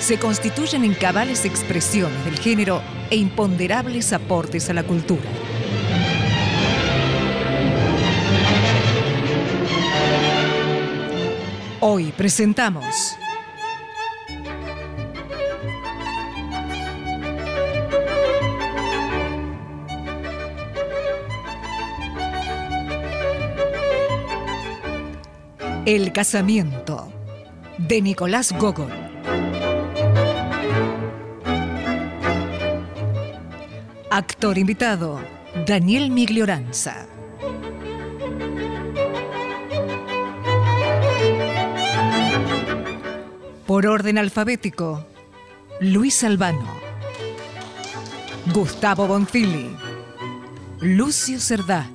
se constituyen en cabales expresiones del género e imponderables aportes a la cultura. Hoy presentamos El casamiento de Nicolás Gogol. Actor invitado, Daniel Miglioranza. Por orden alfabético, Luis Albano, Gustavo Bonfili, Lucio Cerdá,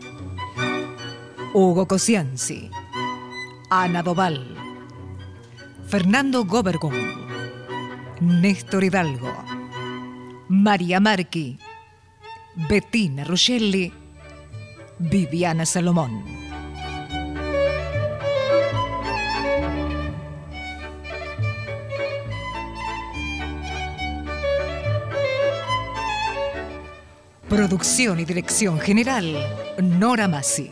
Hugo Cosianzi, Ana Doval, Fernando Gobergum, Néstor Hidalgo, María Marqui, Bettina Ruscelli, Viviana Salomón. Producción y dirección general, Nora Massi.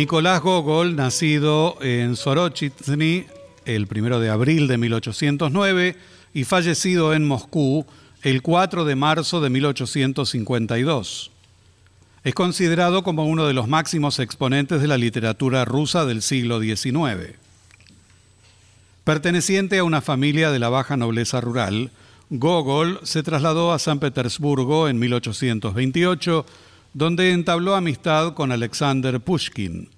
Nicolás Gogol, nacido en Sorochitsny el 1 de abril de 1809 y fallecido en Moscú el 4 de marzo de 1852. Es considerado como uno de los máximos exponentes de la literatura rusa del siglo XIX. Perteneciente a una familia de la baja nobleza rural, Gogol se trasladó a San Petersburgo en 1828 donde entabló amistad con Alexander Pushkin.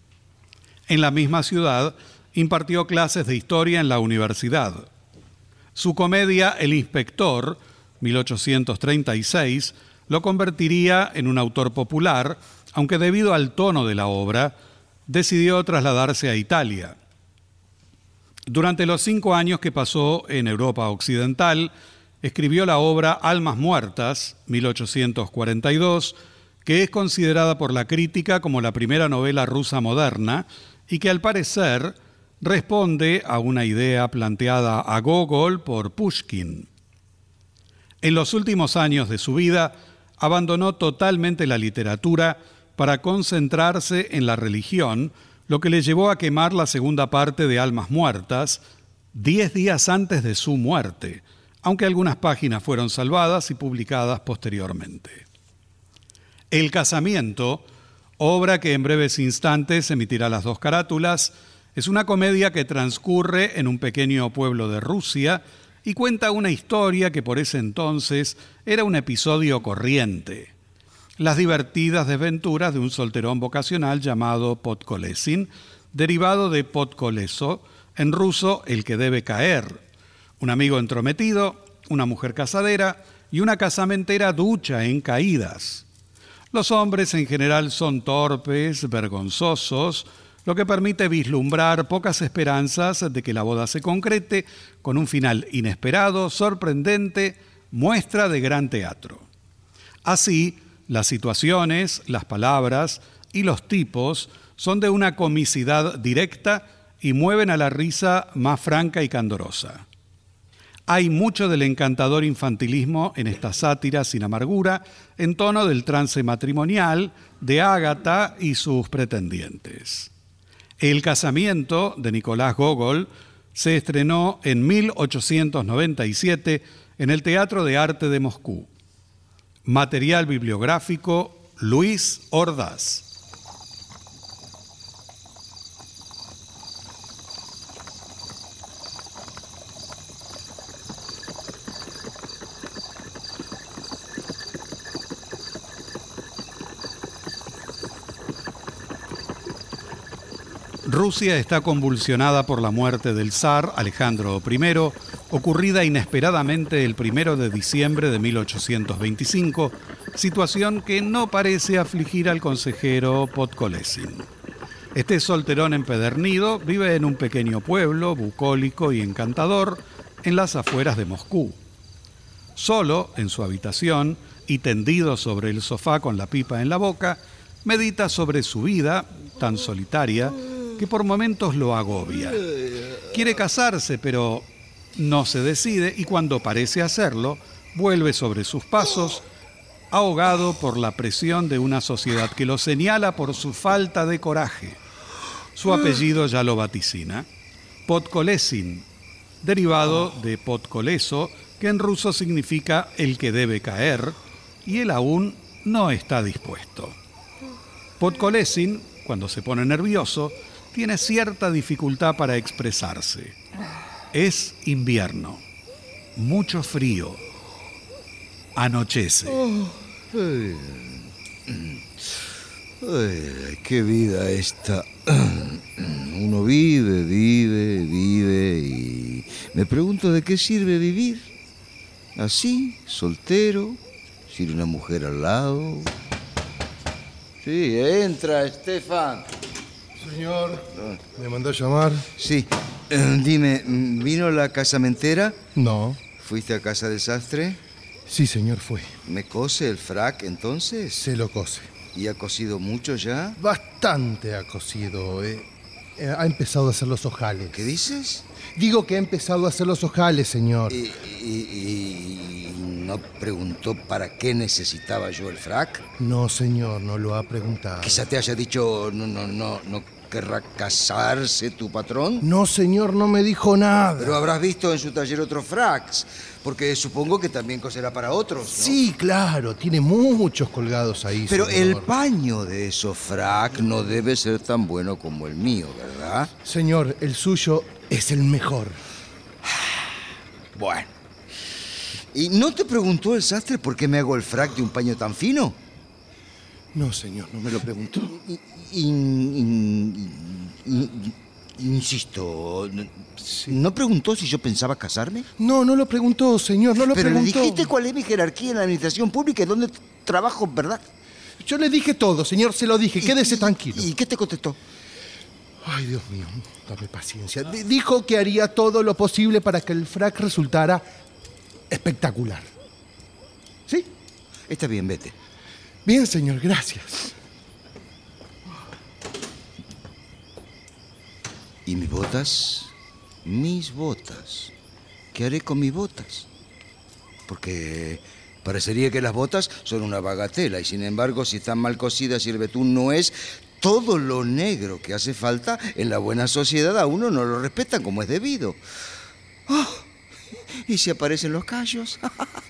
En la misma ciudad impartió clases de historia en la universidad. Su comedia El Inspector, 1836, lo convertiría en un autor popular, aunque debido al tono de la obra, decidió trasladarse a Italia. Durante los cinco años que pasó en Europa Occidental, escribió la obra Almas Muertas, 1842, que es considerada por la crítica como la primera novela rusa moderna y que al parecer responde a una idea planteada a Gogol por Pushkin. En los últimos años de su vida abandonó totalmente la literatura para concentrarse en la religión, lo que le llevó a quemar la segunda parte de Almas Muertas diez días antes de su muerte, aunque algunas páginas fueron salvadas y publicadas posteriormente. El casamiento, obra que en breves instantes emitirá las dos carátulas, es una comedia que transcurre en un pequeño pueblo de Rusia y cuenta una historia que por ese entonces era un episodio corriente. Las divertidas desventuras de un solterón vocacional llamado Podkolesin, derivado de Podkoleso, en ruso el que debe caer. Un amigo entrometido, una mujer casadera y una casamentera ducha en caídas. Los hombres en general son torpes, vergonzosos, lo que permite vislumbrar pocas esperanzas de que la boda se concrete con un final inesperado, sorprendente, muestra de gran teatro. Así, las situaciones, las palabras y los tipos son de una comicidad directa y mueven a la risa más franca y candorosa. Hay mucho del encantador infantilismo en esta sátira sin amargura, en tono del trance matrimonial de Ágata y sus pretendientes. El casamiento de Nicolás Gogol se estrenó en 1897 en el Teatro de Arte de Moscú. Material bibliográfico Luis Ordaz. Rusia está convulsionada por la muerte del zar Alejandro I, ocurrida inesperadamente el 1 de diciembre de 1825, situación que no parece afligir al consejero Podkolesin. Este solterón empedernido vive en un pequeño pueblo bucólico y encantador en las afueras de Moscú. Solo en su habitación y tendido sobre el sofá con la pipa en la boca, medita sobre su vida, tan solitaria, que por momentos lo agobia. Quiere casarse, pero no se decide y cuando parece hacerlo, vuelve sobre sus pasos, ahogado por la presión de una sociedad que lo señala por su falta de coraje. Su apellido ya lo vaticina. Podkolesin, derivado de Podkoleso, que en ruso significa el que debe caer, y él aún no está dispuesto. Podkolesin, cuando se pone nervioso, tiene cierta dificultad para expresarse. Es invierno, mucho frío, anochece. Oh, qué vida esta. Uno vive, vive, vive y me pregunto de qué sirve vivir. Así, soltero, sin una mujer al lado. Sí, entra, Estefan. Señor, ¿me mandó a llamar? Sí. Eh, dime, ¿vino la casamentera? No. ¿Fuiste a casa del sastre? Sí, señor, fue. ¿Me cose el frac entonces? Se lo cose. ¿Y ha cosido mucho ya? Bastante ha cosido. Eh. Eh, ha empezado a hacer los ojales. ¿Qué dices? Digo que ha empezado a hacer los ojales, señor. ¿Y, no preguntó para qué necesitaba yo el frac? No, señor, no lo ha preguntado. Quizá te haya dicho, no, no, no, no querrá casarse tu patrón. No, señor, no me dijo nada. Pero habrás visto en su taller otros fracs, porque supongo que también coserá para otros. ¿no? Sí, claro, tiene muchos colgados ahí. Pero el paño de esos frac no debe ser tan bueno como el mío, ¿verdad? Señor, el suyo es el mejor. Bueno. ¿Y no te preguntó el sastre por qué me hago el frac de un paño tan fino? No, señor, no me lo preguntó. insisto, ¿no preguntó si yo pensaba casarme? No, no lo preguntó, señor, no lo Pero preguntó. le dijiste cuál es mi jerarquía en la administración pública y dónde trabajo, ¿verdad? Yo le dije todo, señor, se lo dije, quédese tranquilo. ¿Y qué te contestó? Ay, Dios mío, dame paciencia. dijo que haría todo lo posible para que el frac resultara espectacular. ¿Sí? Está bien, vete. Bien, señor, gracias. ¿Y mis botas? Mis botas. ¿Qué haré con mis botas? Porque parecería que las botas son una bagatela y sin embargo si están mal cosidas y el betún no es todo lo negro que hace falta en la buena sociedad a uno no lo respetan como es debido. ¡Oh! ¿Y si aparecen los callos?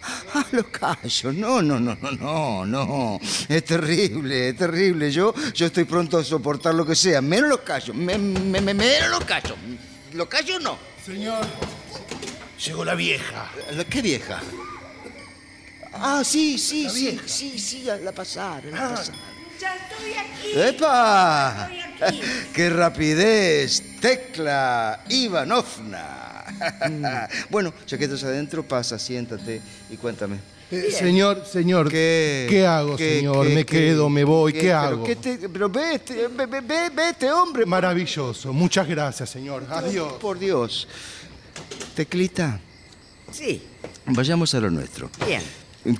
los callos. No, no, no, no, no, no. Es terrible, es terrible. Yo, yo estoy pronto a soportar lo que sea. Menos los callos. Me, me, menos los callos. Los callos no. Señor. Llegó la vieja. ¿La- ¿Qué vieja? Ah, sí, sí, La sí, vieja. sí, sí, la, la pasaron, la Ah. pasaron. Ya estoy aquí. ¡Epa! Estoy aquí. ¡Qué rapidez! Tecla Ivanovna. bueno, ya que estás adentro, pasa, siéntate y cuéntame. Eh, señor, señor, ¿Qué, ¿qué hago, qué- señor? qué- ¿Me qué- quedo, me voy? ¿Qué, hago? qué te- pero ve- ve- ve- vete, hombre. Maravilloso. Muchas gracias, señor. Adiós. Por Dios. Teclita, Sí, vayamos a lo nuestro. bien.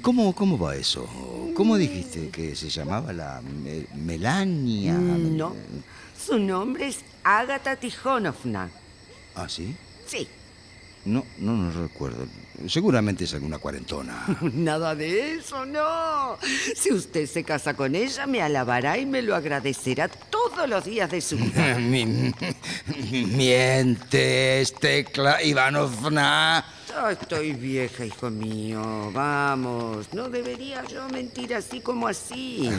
¿Cómo, cómo va eso? ¿Cómo dijiste que se llamaba la Me- Melania? No, su nombre es Ágata Tijonovna. ¿Ah, sí? Sí, No, no, no recuerdo. Seguramente es alguna cuarentona. nada de eso, no. Si usted se casa con ella, me alabará y me lo agradecerá todos los días de su vida. Mi- Mientes, Tecla Ivanovna. Estoy vieja, hijo mío. Vamos, no debería yo mentir así como así.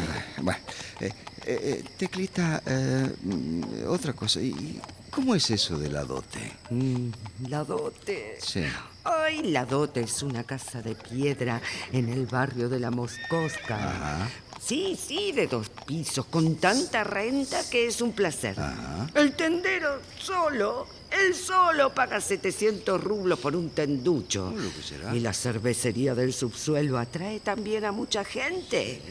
Bueno, eh, eh, eh, Teclita, eh, mm, otra cosa. ¿y ¿Cómo es eso de la dote? Mm, La dote. Sí. Ay, la dote es una casa de piedra en el barrio de la Moscosca. Ajá. Sí, sí, de dos pisos, con tanta renta que es un placer. Ajá. El tendero solo, él solo paga 700 rublos por un tenducho. Lo que será. Y la cervecería del subsuelo atrae también a mucha gente.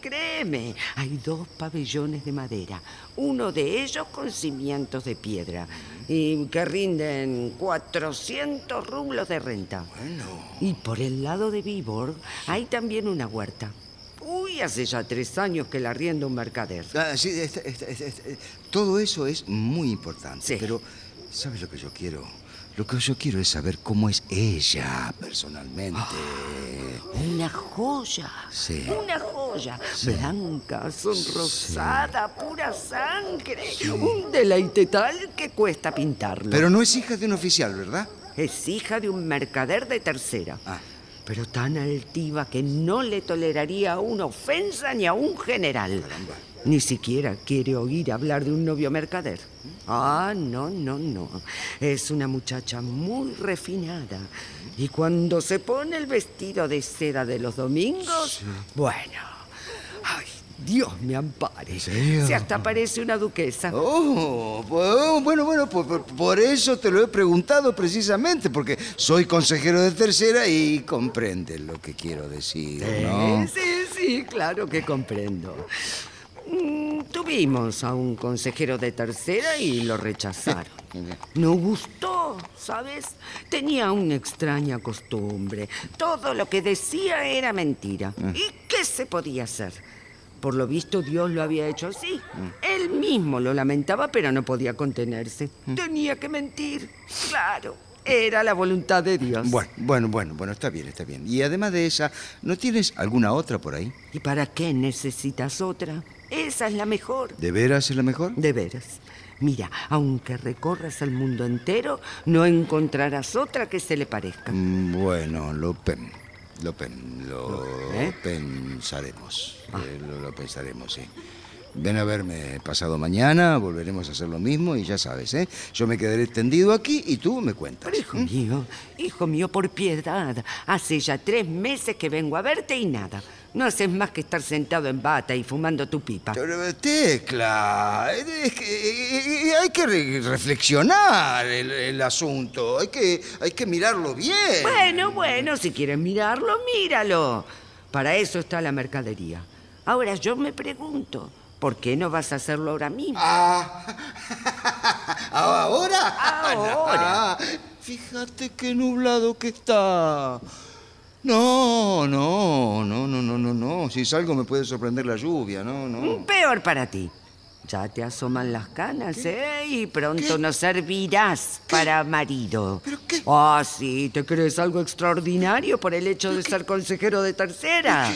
Créeme, hay dos pabellones de madera, uno de ellos con cimientos de piedra y que rinden 400 rublos de renta. Bueno. Y por el lado de Viborg hay también una huerta. Uy, hace ya tres años que la arrienda un mercader. Ah, sí, este- este- este- todo eso es muy importante. Sí. Pero, ¿sabes lo que yo quiero? Lo que yo quiero es saber cómo es ella personalmente. Una joya. Sí. Una joya. Blanca, sonrosada, pura sangre. Un deleite tal que cuesta pintarlo. Pero no es hija de un oficial, ¿verdad? Es hija de un mercader de tercera. Ah. Pero tan altiva que no le toleraría una ofensa ni a un general. Ni siquiera quiere oír hablar de un novio mercader. Ah, no, no, no. Es una muchacha muy refinada. Y cuando se pone el vestido de seda de los domingos, bueno, ay, Dios me ampare. serio? Si hasta parece una duquesa. Oh, bu- bueno, bueno, por, por- eso te lo he preguntado precisamente, porque soy consejero de tercera y comprende lo que quiero decir, ¿no? Eh, Sí, sí, claro que comprendo. Mm, Tuvimos a un consejero de tercera y lo rechazaron. No gustó, ¿sabes? Tenía una extraña costumbre. Todo lo que decía era mentira. ¿Y qué se podía hacer? Por lo visto Dios lo había hecho así. Él mismo lo lamentaba, pero no podía contenerse. Tenía que mentir. Claro, era la voluntad de Dios. Bueno, bueno, bueno, bueno, está bien, está bien. Y además de esa, ¿no tienes alguna otra por ahí? ¿Y para qué necesitas otra? Esa es la mejor. ¿De veras es la mejor? De veras. Mira, aunque recorras el mundo entero, no encontrarás otra que se le parezca. Mm, Bueno, lo pen, lo pen, lo ¿Eh? pensaremos. Eh, lo, lo pensaremos, sí. Ven a verme pasado mañana, volveremos a hacer lo mismo y ya sabes, ¿eh? Yo me quedaré tendido aquí y tú me cuentas. Pero hijo mío, hijo mío, por piedad, hace ya tres meses que vengo a verte y nada. No haces más que estar sentado en bata y fumando tu pipa. Pero, Tecla, es que, eh, hay que re- reflexionar el, el asunto, hay que, hay que mirarlo bien. Bueno, bueno, si quieres mirarlo, míralo. Para eso está la mercadería. Ahora yo me pregunto, ¿por qué no vas a hacerlo ahora mismo? Ah, ¿Ahora? Ahora. Ah, fíjate qué nublado que está. No, no, no, no, no, no, no. Si salgo me puede sorprender la lluvia, no, no. Peor para ti. Ya te asoman las canas, ¿eh? Y pronto no servirás para marido. ¿Pero qué? Ah, sí, ¿te crees algo extraordinario por el hecho de ser consejero de tercera?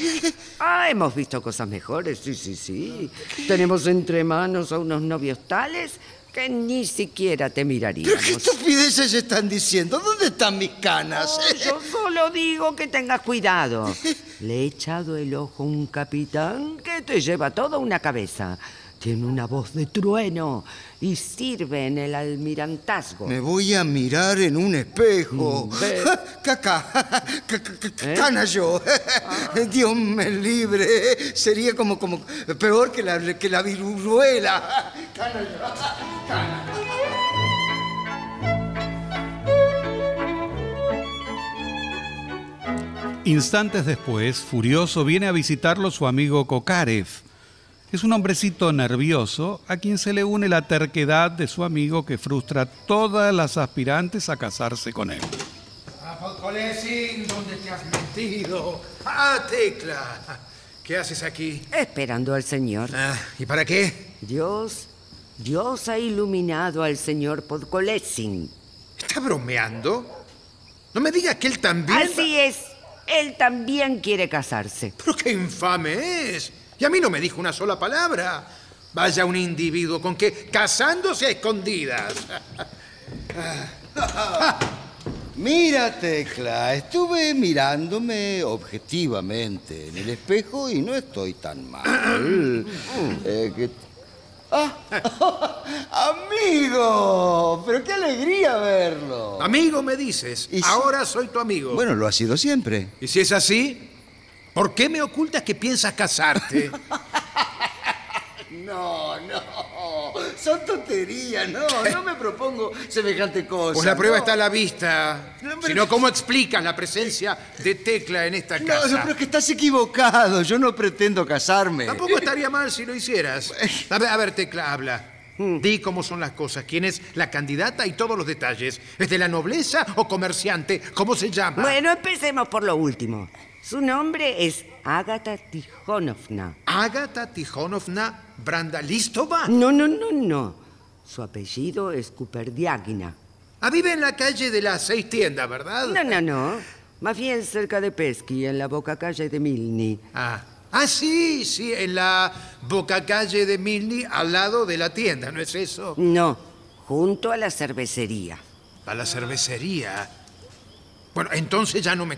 Ah, hemos visto cosas mejores, sí, sí, sí. Tenemos entre manos a unos novios tales que ni siquiera te ¿Pero qué estupideces están diciendo? ¿Dónde están mis canas? Yo solo digo que tengas cuidado. Le he echado el ojo a un capitán que te lleva toda una cabeza. Tiene una voz de trueno y sirve en el almirantazgo. Me voy a mirar en un espejo. Mm. Caca, ca- ca- ca- ¿Eh? cana yo. Dios me libre. Sería como, como peor que la, que la viruela. Cana yo. Instantes después, furioso, viene a visitarlo su amigo Kokarev. Es un hombrecito nervioso a quien se le une la terquedad de su amigo que frustra a todas las aspirantes a casarse con él. Ah, ¿dónde te has metido? Ah, Tecla. ¿Qué haces aquí? Esperando al señor. Ah, ¿Y para qué? Dios, Dios ha iluminado al señor Podkolesing. ¿Está bromeando? No me diga que él también... Así es, él también quiere casarse. Pero qué infame es. Y a mí no me dijo una sola palabra. Vaya un individuo con que casándose a escondidas. Mira, Tecla, estuve mirándome objetivamente en el espejo y no estoy tan mal. Eh, que- ¡Ah! ¡Amigo! ¡Pero qué alegría verlo! Amigo, me dices. Y. Ahora soy tu amigo. Bueno, lo ha sido siempre. Y si es así, ¿por qué me ocultas que piensas casarte? No, no. Son tonterías, no. No me propongo semejante cosa. Pues la prueba no. está a la vista. No, pero- Si no, ¿cómo explicas la presencia de Tecla en esta No, casa? pero es que estás equivocado. Yo no pretendo casarme. Tampoco estaría mal si lo hicieras. A ver, a ver, Tecla, habla. Di cómo son las cosas, quién es la candidata y todos los detalles. ¿Es de la nobleza o comerciante? ¿Cómo se llama? Bueno, empecemos por lo último. Su nombre es Agata Tijonovna. Agata Tijonovna Brandalistova. No, no, no, no. Su apellido es Kuperdiagina. Ah, vive en la calle de las seis tiendas, ¿verdad? No, no, no. Más bien cerca de Pesky, en la boca calle de Milny. Ah. Ah, sí, sí, en la boca calle de Milny, al lado de la tienda, ¿no es eso? No, junto a la cervecería. A la cervecería. Bueno, entonces ya no me...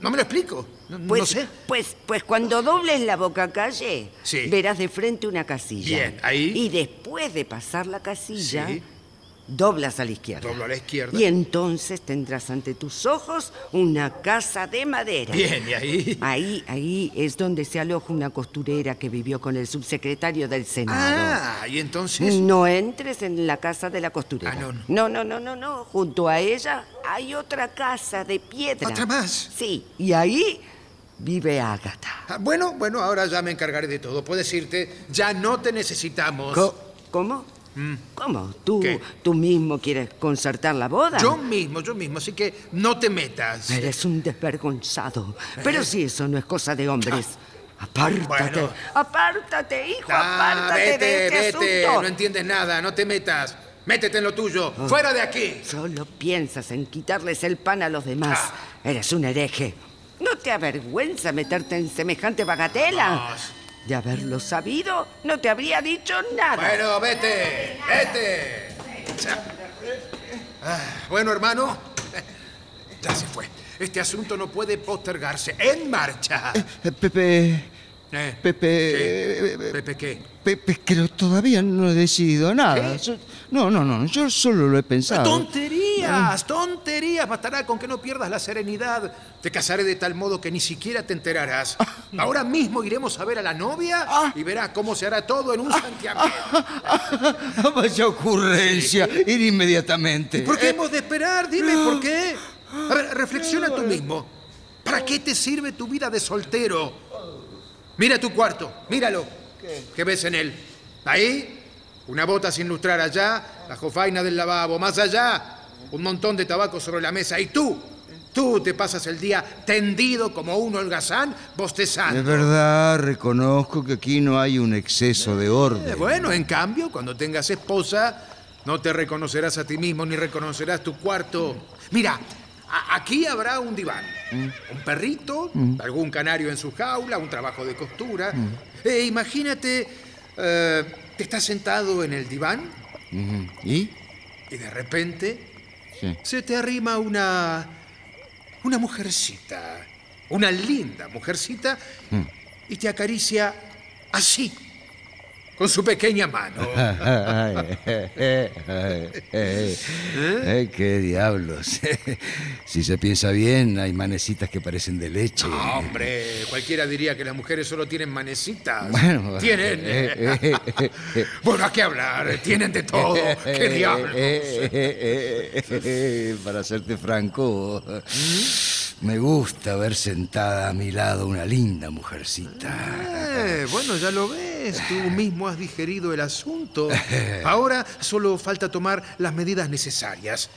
No me lo explico. No, no Pues, sé. pues, pues cuando dobles la boca calle, Sí. verás de frente una casilla. Bien, ahí. Y después de pasar la casilla, Sí. Doblas a la izquierda. Doblo a la izquierda. Y entonces tendrás ante tus ojos una casa de madera. Bien, ¿y ahí? Ahí, ahí es donde se aloja una costurera que vivió con el subsecretario del Senado. Ah, y entonces... No entres en la casa de la costurera. Ah, no, no. no, no, no, no. Junto a ella hay otra casa de piedra. ¿Otra más? Sí, y ahí vive Ágata. Ah, bueno, bueno, ahora ya me encargaré de todo. Puedes irte, ya no te necesitamos. Co- ¿Cómo? ¿Cómo? ¿Tú. ¿Qué? ¿Tú mismo quieres concertar la boda? Yo mismo, yo mismo, así que no te metas. Eres un desvergonzado. Pero si eso no es cosa de hombres. Apártate. Bueno. Apártate, hijo, Ah, apártate vete, de este vete, asunto. no entiendes nada, no te metas. Métete en lo tuyo, Ah. fuera de aquí. Solo piensas en quitarles el pan a los demás. Ah. Eres un hereje. ¿No te avergüenza meterte en semejante bagatela? Vamos. De haberlo sabido, no te habría dicho nada. Bueno, vete, vete. Ah, bueno, hermano, ya se fue. Este asunto no puede postergarse. En marcha. Eh, Pepe. Eh, Pepe. ¿qué? eh, Pepe, ¿qué? Pepe, que todavía no he decidido nada. No, no, no, yo solo lo he pensado. Tonterías, tonterías. Bastará con que no pierdas la serenidad. Te casaré de tal modo que ni siquiera te enterarás. Ahora mismo iremos a ver a la novia y verás cómo se hará todo en un santiamén. Vaya ocurrencia, ir inmediatamente. ¿Por qué Eh, hemos de esperar? Dime por qué. A ver, reflexiona tú mismo. ¿Para qué te sirve tu vida de soltero? Mira tu cuarto, míralo. ¿Qué, ves en él? Ahí, una bota sin lustrar allá, la jofaina del lavabo, más allá, un montón de tabaco sobre la mesa. Y tú, tú te pasas el día tendido como un holgazán, bostezando. Es verdad, reconozco que aquí no hay un exceso de Eh, orden. Bueno, en cambio, cuando tengas esposa, no te reconocerás a ti mismo ni reconocerás tu cuarto. Mira, aquí habrá un diván, un perrito, algún canario en su jaula, un trabajo de costura. Eh, imagínate, eh, te estás sentado en el diván Ujú. ¿Y? y de repente Sí. se te arrima una. una mujercita. Una linda mujercita y te acaricia así. Con su pequeña mano. Ay, ay, qué diablos. Si se piensa bien, hay manecitas que parecen de leche. No, hombre, cualquiera diría que las mujeres solo tienen manecitas. Bueno, tienen. bueno, ¿a qué hablar? Tienen de todo. ¿Qué diablos? Para serte franco, me gusta ver sentada a mi lado una linda mujercita. Eh, bueno, ya lo ves, tú mismo has digerido el asunto. Ahora solo falta tomar las medidas necesarias.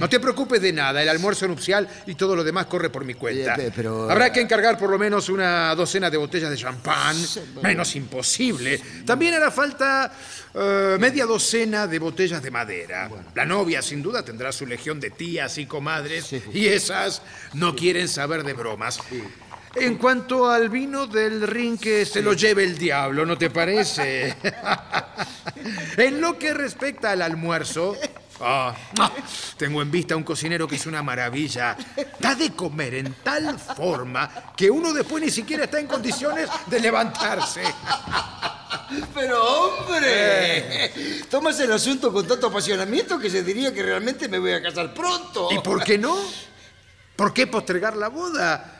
No te preocupes de nada, el almuerzo nupcial y todo lo demás corre por mi cuenta. Eh, pe- pero- Habrá que encargar por lo menos una docena de botellas de champán, menos imposible. También hará falta eh, media docena de botellas de madera. La novia sin duda tendrá su legión de tías y comadres y esas no quieren saber de bromas. En cuanto al vino del ring que se lo lleve el diablo, ¿no te parece? en lo que respecta al almuerzo, ah, ah, tengo en vista un cocinero que es una maravilla. Da de comer en tal forma que uno después ni siquiera está en condiciones de levantarse. Pero hombre, tomas el asunto con tanto apasionamiento que se diría que realmente me voy a casar pronto. ¿Y por qué no? ¿Por qué postergar la boda?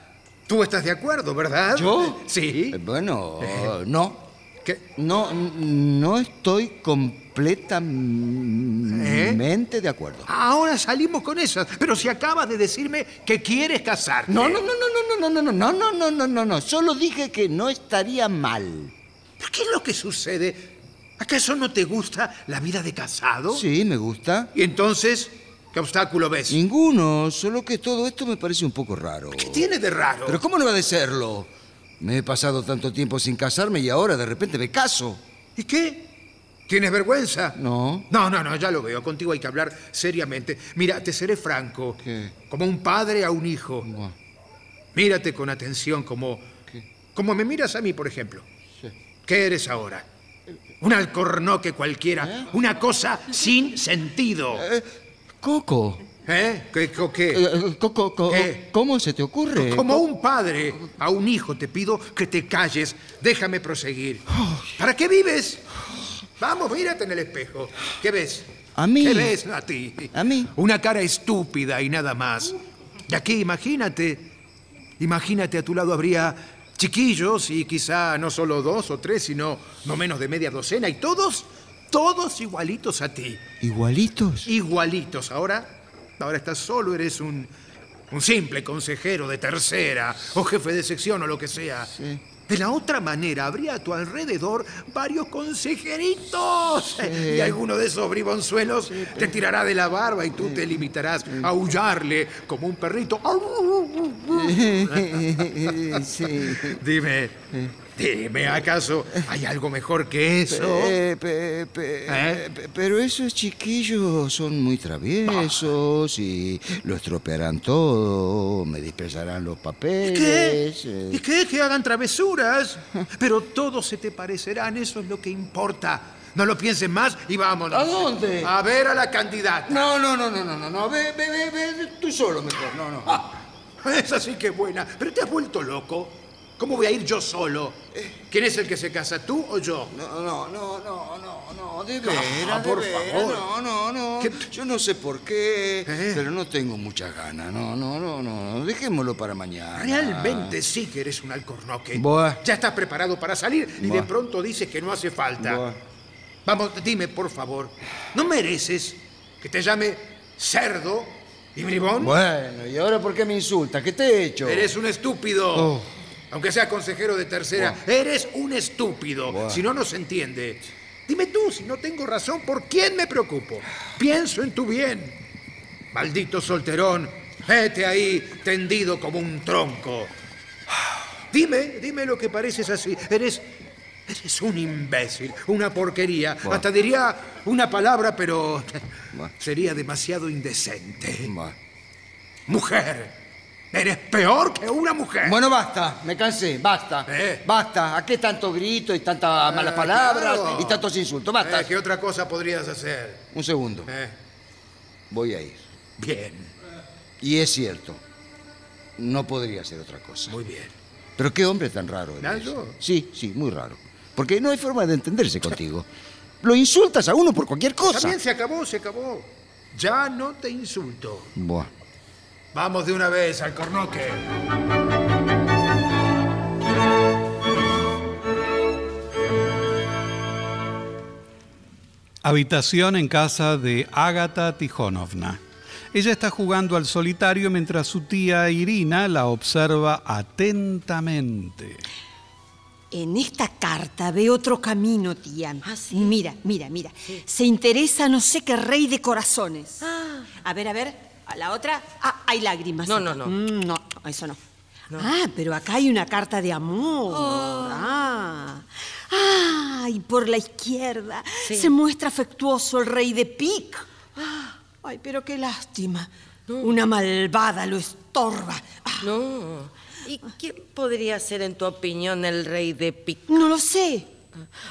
Tú estás de acuerdo, ¿verdad? ¿Yo? Sí. Eh, Bueno, no. ¿Qué? No, no estoy completamente de acuerdo. Ahora salimos con esas, pero si acabas de decirme que quieres casarte. No, no, no, no, no, no, no, no, no, no, no, no, no. Solo dije que no estaría mal. ¿Pero ¿Qué es lo que sucede? ¿Acaso no te gusta la vida de casado? Sí, me gusta. ¿Y entonces qué obstáculo ves? Ninguno, solo que todo esto me parece un poco raro. ¿Qué tiene de raro? Pero ¿cómo no va de serlo? Me he pasado tanto tiempo sin casarme y ahora de repente me caso. ¿Y qué? ¿Tienes vergüenza? No. No, no, no, ya lo veo. Contigo hay que hablar seriamente. Mira, te seré franco. ¿Qué? Como un padre a un hijo. Buah, Mírate con atención como... Como me miras a mí, por ejemplo. ¿Qué eres ahora? Un alcornoque cualquiera. Una cosa sin sentido. Eh, Coco. ¿Eh? ¿Qué? qué- qué? Eh, Coco, co- ¿Qué? ¿cómo se te ocurre? Como un padre a un hijo te pido que te calles. Déjame proseguir. ¿Para qué vives? Vamos, mírate en el espejo. ¿Qué ves? A mí. ¿Qué ves a ti? A mí. Una cara estúpida y nada más. Y aquí, imagínate. Imagínate, a tu lado habría chiquillos y quizá no solo dos o tres, sino no menos de media docena. Y todos, todos igualitos a ti. ¿Igualitos? Igualitos. Ahora, ahora estás solo, eres un, un simple consejero de tercera o jefe de sección o lo que sea. De la otra manera, habría a tu alrededor varios consejeritos. Y alguno de esos bribonzuelos te tirará de la barba y tú te limitarás a aullarle como un perrito. sí. Dime, dime, ¿acaso hay algo mejor que eso? Eh, pe- pe- ¿Eh? pe- pero esos chiquillos son muy traviesos y lo estropearán todo, me dispersarán los ¿Qué? papeles. eh. ¿Y qué? Que hagan travesuras. Pero todos se te parecerán, eso es lo que importa. No lo pienses más y vámonos. ¿A dónde? A ver a la candidata. No, no, no, no, no, no, no, ve, ve, ve, ve, tú solo mejor, no, no. Ah, esa sí que es buena. Pero te has vuelto loco. ¿Cómo voy a ir yo solo? ¿Quién es el que se casa, tú o yo? No, no, no, no, no, no, de Ah, veras, de por veras, favor. No, no, no. ¿Qué? Yo no sé por qué, ¿Eh? pero no tengo muchas ganas. No, no, no, no. Dejémoslo para mañana. Realmente sí que eres un alcornoque. Buah. Ya estás preparado para salir y de Buah. pronto dices que no hace falta. Buah. Vamos, dime, por favor. ¿No mereces que te llame cerdo y bribón? Bueno, ¿y ahora por qué me insultas? ¿Qué te he hecho? Eres un estúpido. Oh. Aunque seas consejero de tercera, eres un estúpido. Si no, no se entiende. Dime tú, si no tengo razón, ¿por quién me preocupo? Pienso en tu bien. Maldito solterón, vete ahí tendido como un tronco. Dime, dime lo que pareces así. Eres. Eres un imbécil, una porquería. Hasta diría una palabra, pero sería demasiado indecente. Mujer, eres peor que una mujer. Bueno, basta, me cansé, basta. Eh. Basta, ¿a qué tanto grito y tantas malas palabras claro. y tantos insultos? Basta. Eh, ¿Qué otra cosa podrías hacer? Un segundo, Eh, voy a ir. bien, Y es cierto, no podría ser otra cosa. muy bien. Pero qué hombre tan raro eres. Sí, sí, muy raro. porque no hay forma de entenderse contigo. Lo insultas a uno por cualquier cosa. También se acabó, se acabó. Ya no te insulto. Buah. Vamos de una vez al cornoque. Habitación en casa de Ágata Tijonovna. Ella está jugando al solitario mientras su tía Irina la observa atentamente. En esta carta ve otro camino, tía. Ah, ¿sí? Mira, mira, mira. Se interesa no sé qué rey de corazones. Ah. A ver, a ver. A la otra. Ah, hay lágrimas. No, no, no. Mm, no, eso no. Ah, pero acá hay una carta de amor. Oh. Ah. Ah, y por la izquierda Sí. se muestra afectuoso el rey de Pic. Ay, pero qué lástima. Una malvada lo estorba. Ah, No. ¿Y quién podría ser, en tu opinión, el rey de Pic? no lo sé.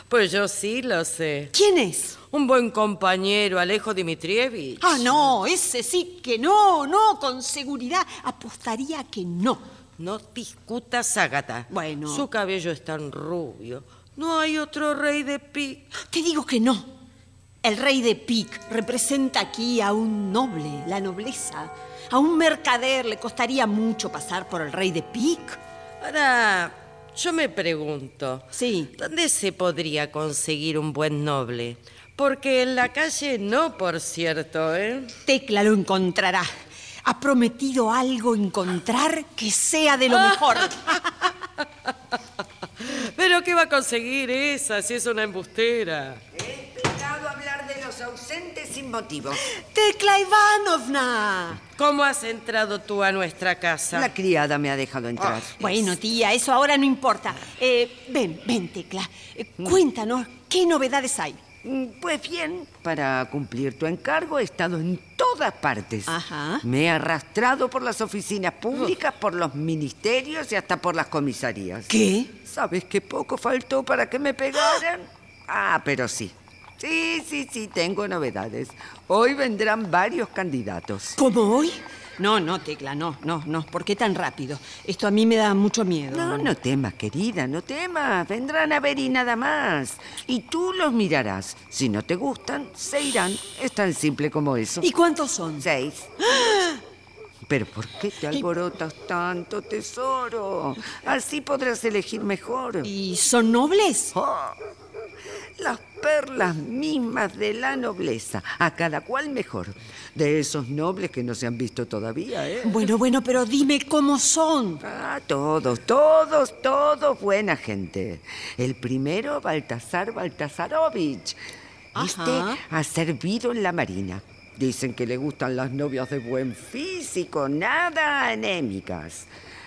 Pues yo sí lo sé. ¿Quién es? Un buen compañero, Alejo Dimitrievich. Ah, no, ese sí que no, no, con seguridad. Apostaría que no. No discutas, Ágata. Bueno. Su cabello es tan rubio. No hay otro rey de Pic. Te digo que no. El rey de Pic representa aquí a un noble, la nobleza. A un mercader le costaría mucho pasar por el rey de Pic. Ahora, yo me pregunto. Sí. ¿Dónde se podría conseguir un buen noble? Porque en la calle no, por cierto, ¿eh? Tecla lo encontrará. Ha prometido algo encontrar que sea de lo mejor. ¿Pero qué va a conseguir esa si es una embustera? Es pecado hablar los ausentes sin motivo. Tecla Ivanovna. ¿Cómo has entrado tú a nuestra casa? La criada me ha dejado entrar. Bueno, tía, eso ahora no importa. Eh, ven, ven, Tecla. Eh, cuéntanos, ¿qué novedades hay? Mm, Pues bien, para cumplir tu encargo he estado en todas partes. Ajá. Me he arrastrado por las oficinas públicas, por los ministerios y hasta por las comisarías. ¿Qué? ¿Sabes qué poco faltó para que me pegaran? Ah, pero sí. Sí, sí, sí, tengo novedades. Hoy vendrán varios candidatos. ¿Cómo hoy? No, no, Tecla, no, no, no. ¿Por qué tan rápido? Esto a mí me da mucho miedo. No, no temas, querida, no temas. Vendrán a ver y nada más. Y tú los mirarás. Si no te gustan, se irán. Es tan simple como eso. ¿Y cuántos son? Seis. Pero ¿por qué te alborotas tanto, tesoro? Así podrás elegir mejor. ¿Y son nobles? Oh, las perlas mismas de la nobleza, a cada cual mejor. De esos nobles que no se han visto todavía, ¿eh? Bueno, bueno, pero dime cómo son. Ah, todos, todos, todos buena gente. El primero, Baltasar Baltasarovich. Este Ajá. ha servido en la marina. Dicen que le gustan las novias de buen físico, nada anémicas.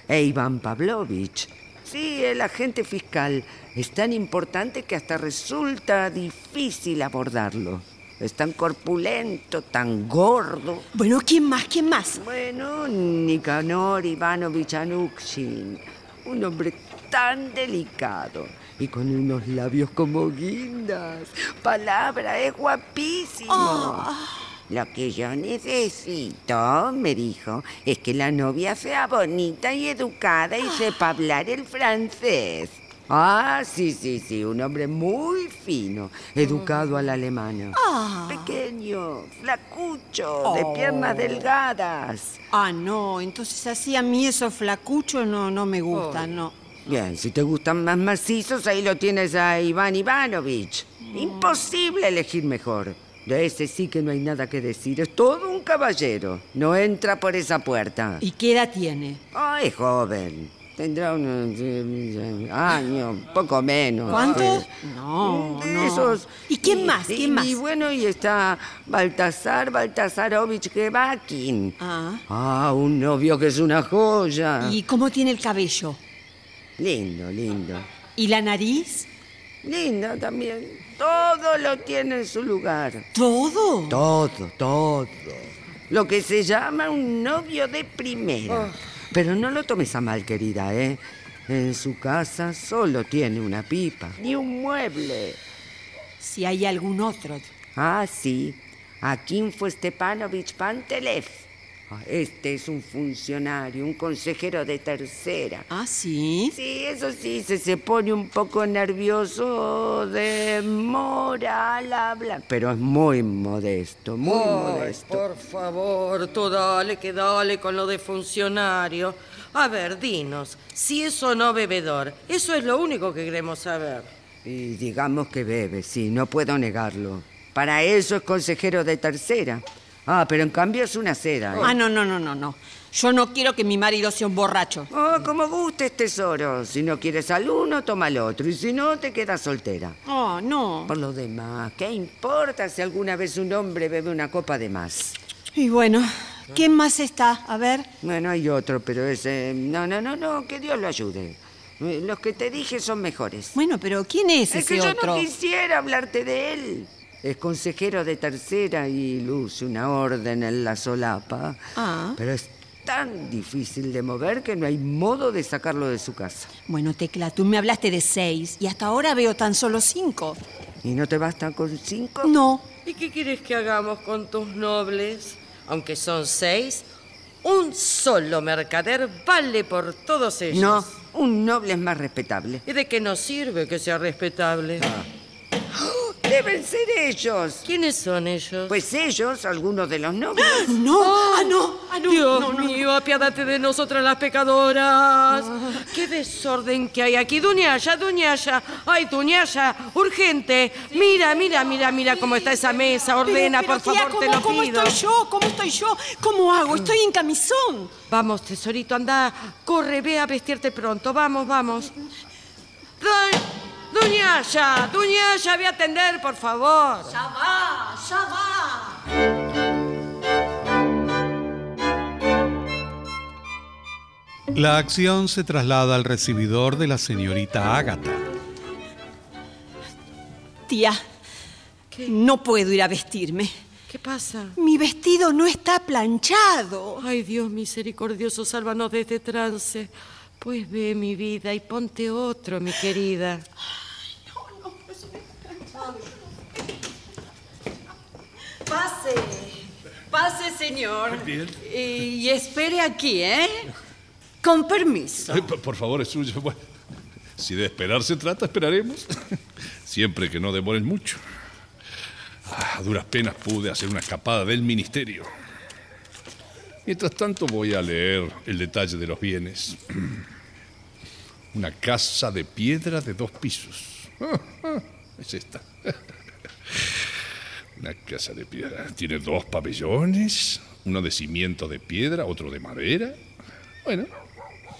E Iván Pavlovich. Sí, el agente fiscal. Es tan importante que hasta resulta difícil abordarlo. Es tan corpulento, tan gordo. Bueno, ¿quién más? ¿Quién más? Bueno, Nicanor Ivanovich Anukshin, un hombre tan delicado y con unos labios como guindas. Palabra, es guapísimo. Lo que yo necesito, me dijo, es que la novia sea bonita y educada y sepa hablar el francés. Ah, sí, sí, sí, un hombre muy fino, educado a la alemana. Pequeño, flacucho, de piernas delgadas. Ah, no, entonces así a mí esos flacuchos no, no me gustan, no. Bien, si te gustan más macizos, ahí lo tienes a Iván Ivanovich. Imposible elegir mejor. De ese sí que no hay nada que decir. Es todo un caballero. No entra por esa puerta. ¿Y qué edad tiene? Es joven. Tendrá unos eh, años, poco menos. ¿Cuántos? Eh, No, de no. esos. ¿Y quién más? Y- ¿Quién más? Y bueno, y está Baltasar Baltasarovich Gevakin. Ah. Ah, un novio que es una joya. ¿Y cómo tiene el cabello? Lindo, lindo. ¿Y la nariz? Lindo también. Todo lo tiene en su lugar. ¿Todo? Todo, todo. Lo que se llama un novio de primera. Pero no lo tomes a mal, querida, ¿eh? En su casa solo tiene una pipa. Ni un mueble. Si hay algún otro. Ah, sí. Akinfo Stepanovich Pantelev. Este es un funcionario, un consejero de tercera. ¿Ah, sí? Sí, eso sí, se, se pone un poco nervioso, demora al hablar, pero es muy modesto, muy Ay, modesto. por favor, tú dale que dale con lo de funcionario. A ver, dinos, si es o no bebedor, eso es lo único que queremos saber. Y digamos que bebe, sí, no puedo negarlo. Para eso es consejero de tercera. Ah, pero en cambio es una seda. ¿eh? Ah, no, no, no, no, no. Yo no quiero que mi marido sea un borracho. Oh, como gustes, tesoro. Si no quieres al uno, toma al otro. Y si no, te quedas soltera. Oh, no. Por lo demás, ¿qué importa si alguna vez un hombre bebe una copa de más? Y bueno, ¿quién más está? A ver. Bueno, hay otro, pero ese... No, no, no, no, que Dios lo ayude. Eh, Los que te dije son mejores. Bueno, pero ¿quién es, Es ese que yo otro? no quisiera hablarte de él. Es consejero de tercera y luce una orden en la solapa. Ah. Pero es tan difícil de mover que no hay modo de sacarlo de su casa. Bueno, Tecla, tú me hablaste de seis y hasta ahora veo tan solo cinco. ¿Y no te bastan con cinco? No. ¿Y qué quieres que hagamos con tus nobles? Aunque son seis, un solo mercader vale por todos ellos. No, un noble es más respetable. ¿Y de qué nos sirve que sea respetable? Deben ser ellos. ¿Quiénes son ellos? Pues ellos, algunos de los nobles. No, ah, no, ah, no. Dios no, no. mío, apiádate de nosotras las pecadoras. Qué desorden que hay aquí. Duñaya, Duñaya. Ay, Duñaya, urgente. Mira, mira, mira, mira cómo está esa mesa. Ordena, Pero, por tía, favor, te ¿cómo- lo ¿Cómo pido. estoy yo? ¿Cómo estoy yo? ¿Cómo hago? Estoy en camisón. Vamos, tesorito, anda. Corre, ve a vestirte pronto. Vamos, vamos. Du- Duñaya, Duñaya, ve a atender, por favor. Ya va, ya va. La acción se traslada al recibidor de la señorita Ágata. Tía, no puedo ir a vestirme. ¿Qué pasa? Mi vestido no está planchado. Ay, Dios misericordioso, sálvanos de este trance. Pues ve, mi vida, y ponte otro, mi querida. Pase, pase, señor. Y, y espere aquí, ¿eh? Con permiso. Por por favor, es suyo. Bueno, si de esperar se trata, esperaremos. Siempre que no demoren mucho. Ah, a duras penas pude hacer una escapada del ministerio. Mientras tanto voy a leer el detalle de los bienes. Una casa de piedra de dos pisos. Es esta. Una casa de piedra. Tiene dos pabellones, uno de cimiento de piedra, otro de madera. Bueno,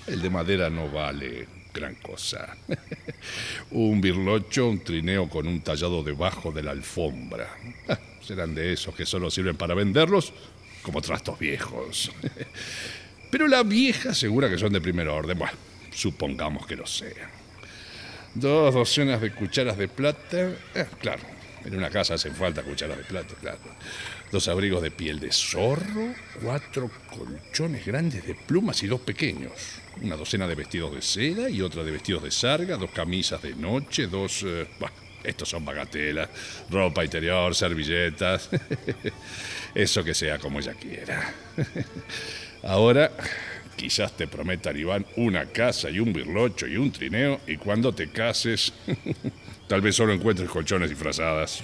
el de madera no vale gran cosa. un birlocho, un trineo con un tallado debajo de la alfombra. Serán de esos que solo sirven para venderlos como trastos viejos. Pero la vieja asegura que son de primer orden. Bueno, supongamos que lo sean. Dos docenas de cucharas de plata. Eh, claro, en una casa hacen falta cucharas de plata, claro. Dos abrigos de piel de zorro, cuatro colchones grandes de plumas y dos pequeños. Una docena de vestidos de seda y otra de vestidos de sarga, dos camisas de noche, dos... eh, bah, estos son bagatelas, ropa interior, servilletas. Eso que sea como ella quiera. Ahora, quizás te prometan, Iván, una casa y un birlocho y un trineo, y cuando te cases, tal vez solo encuentres colchones y frazadas.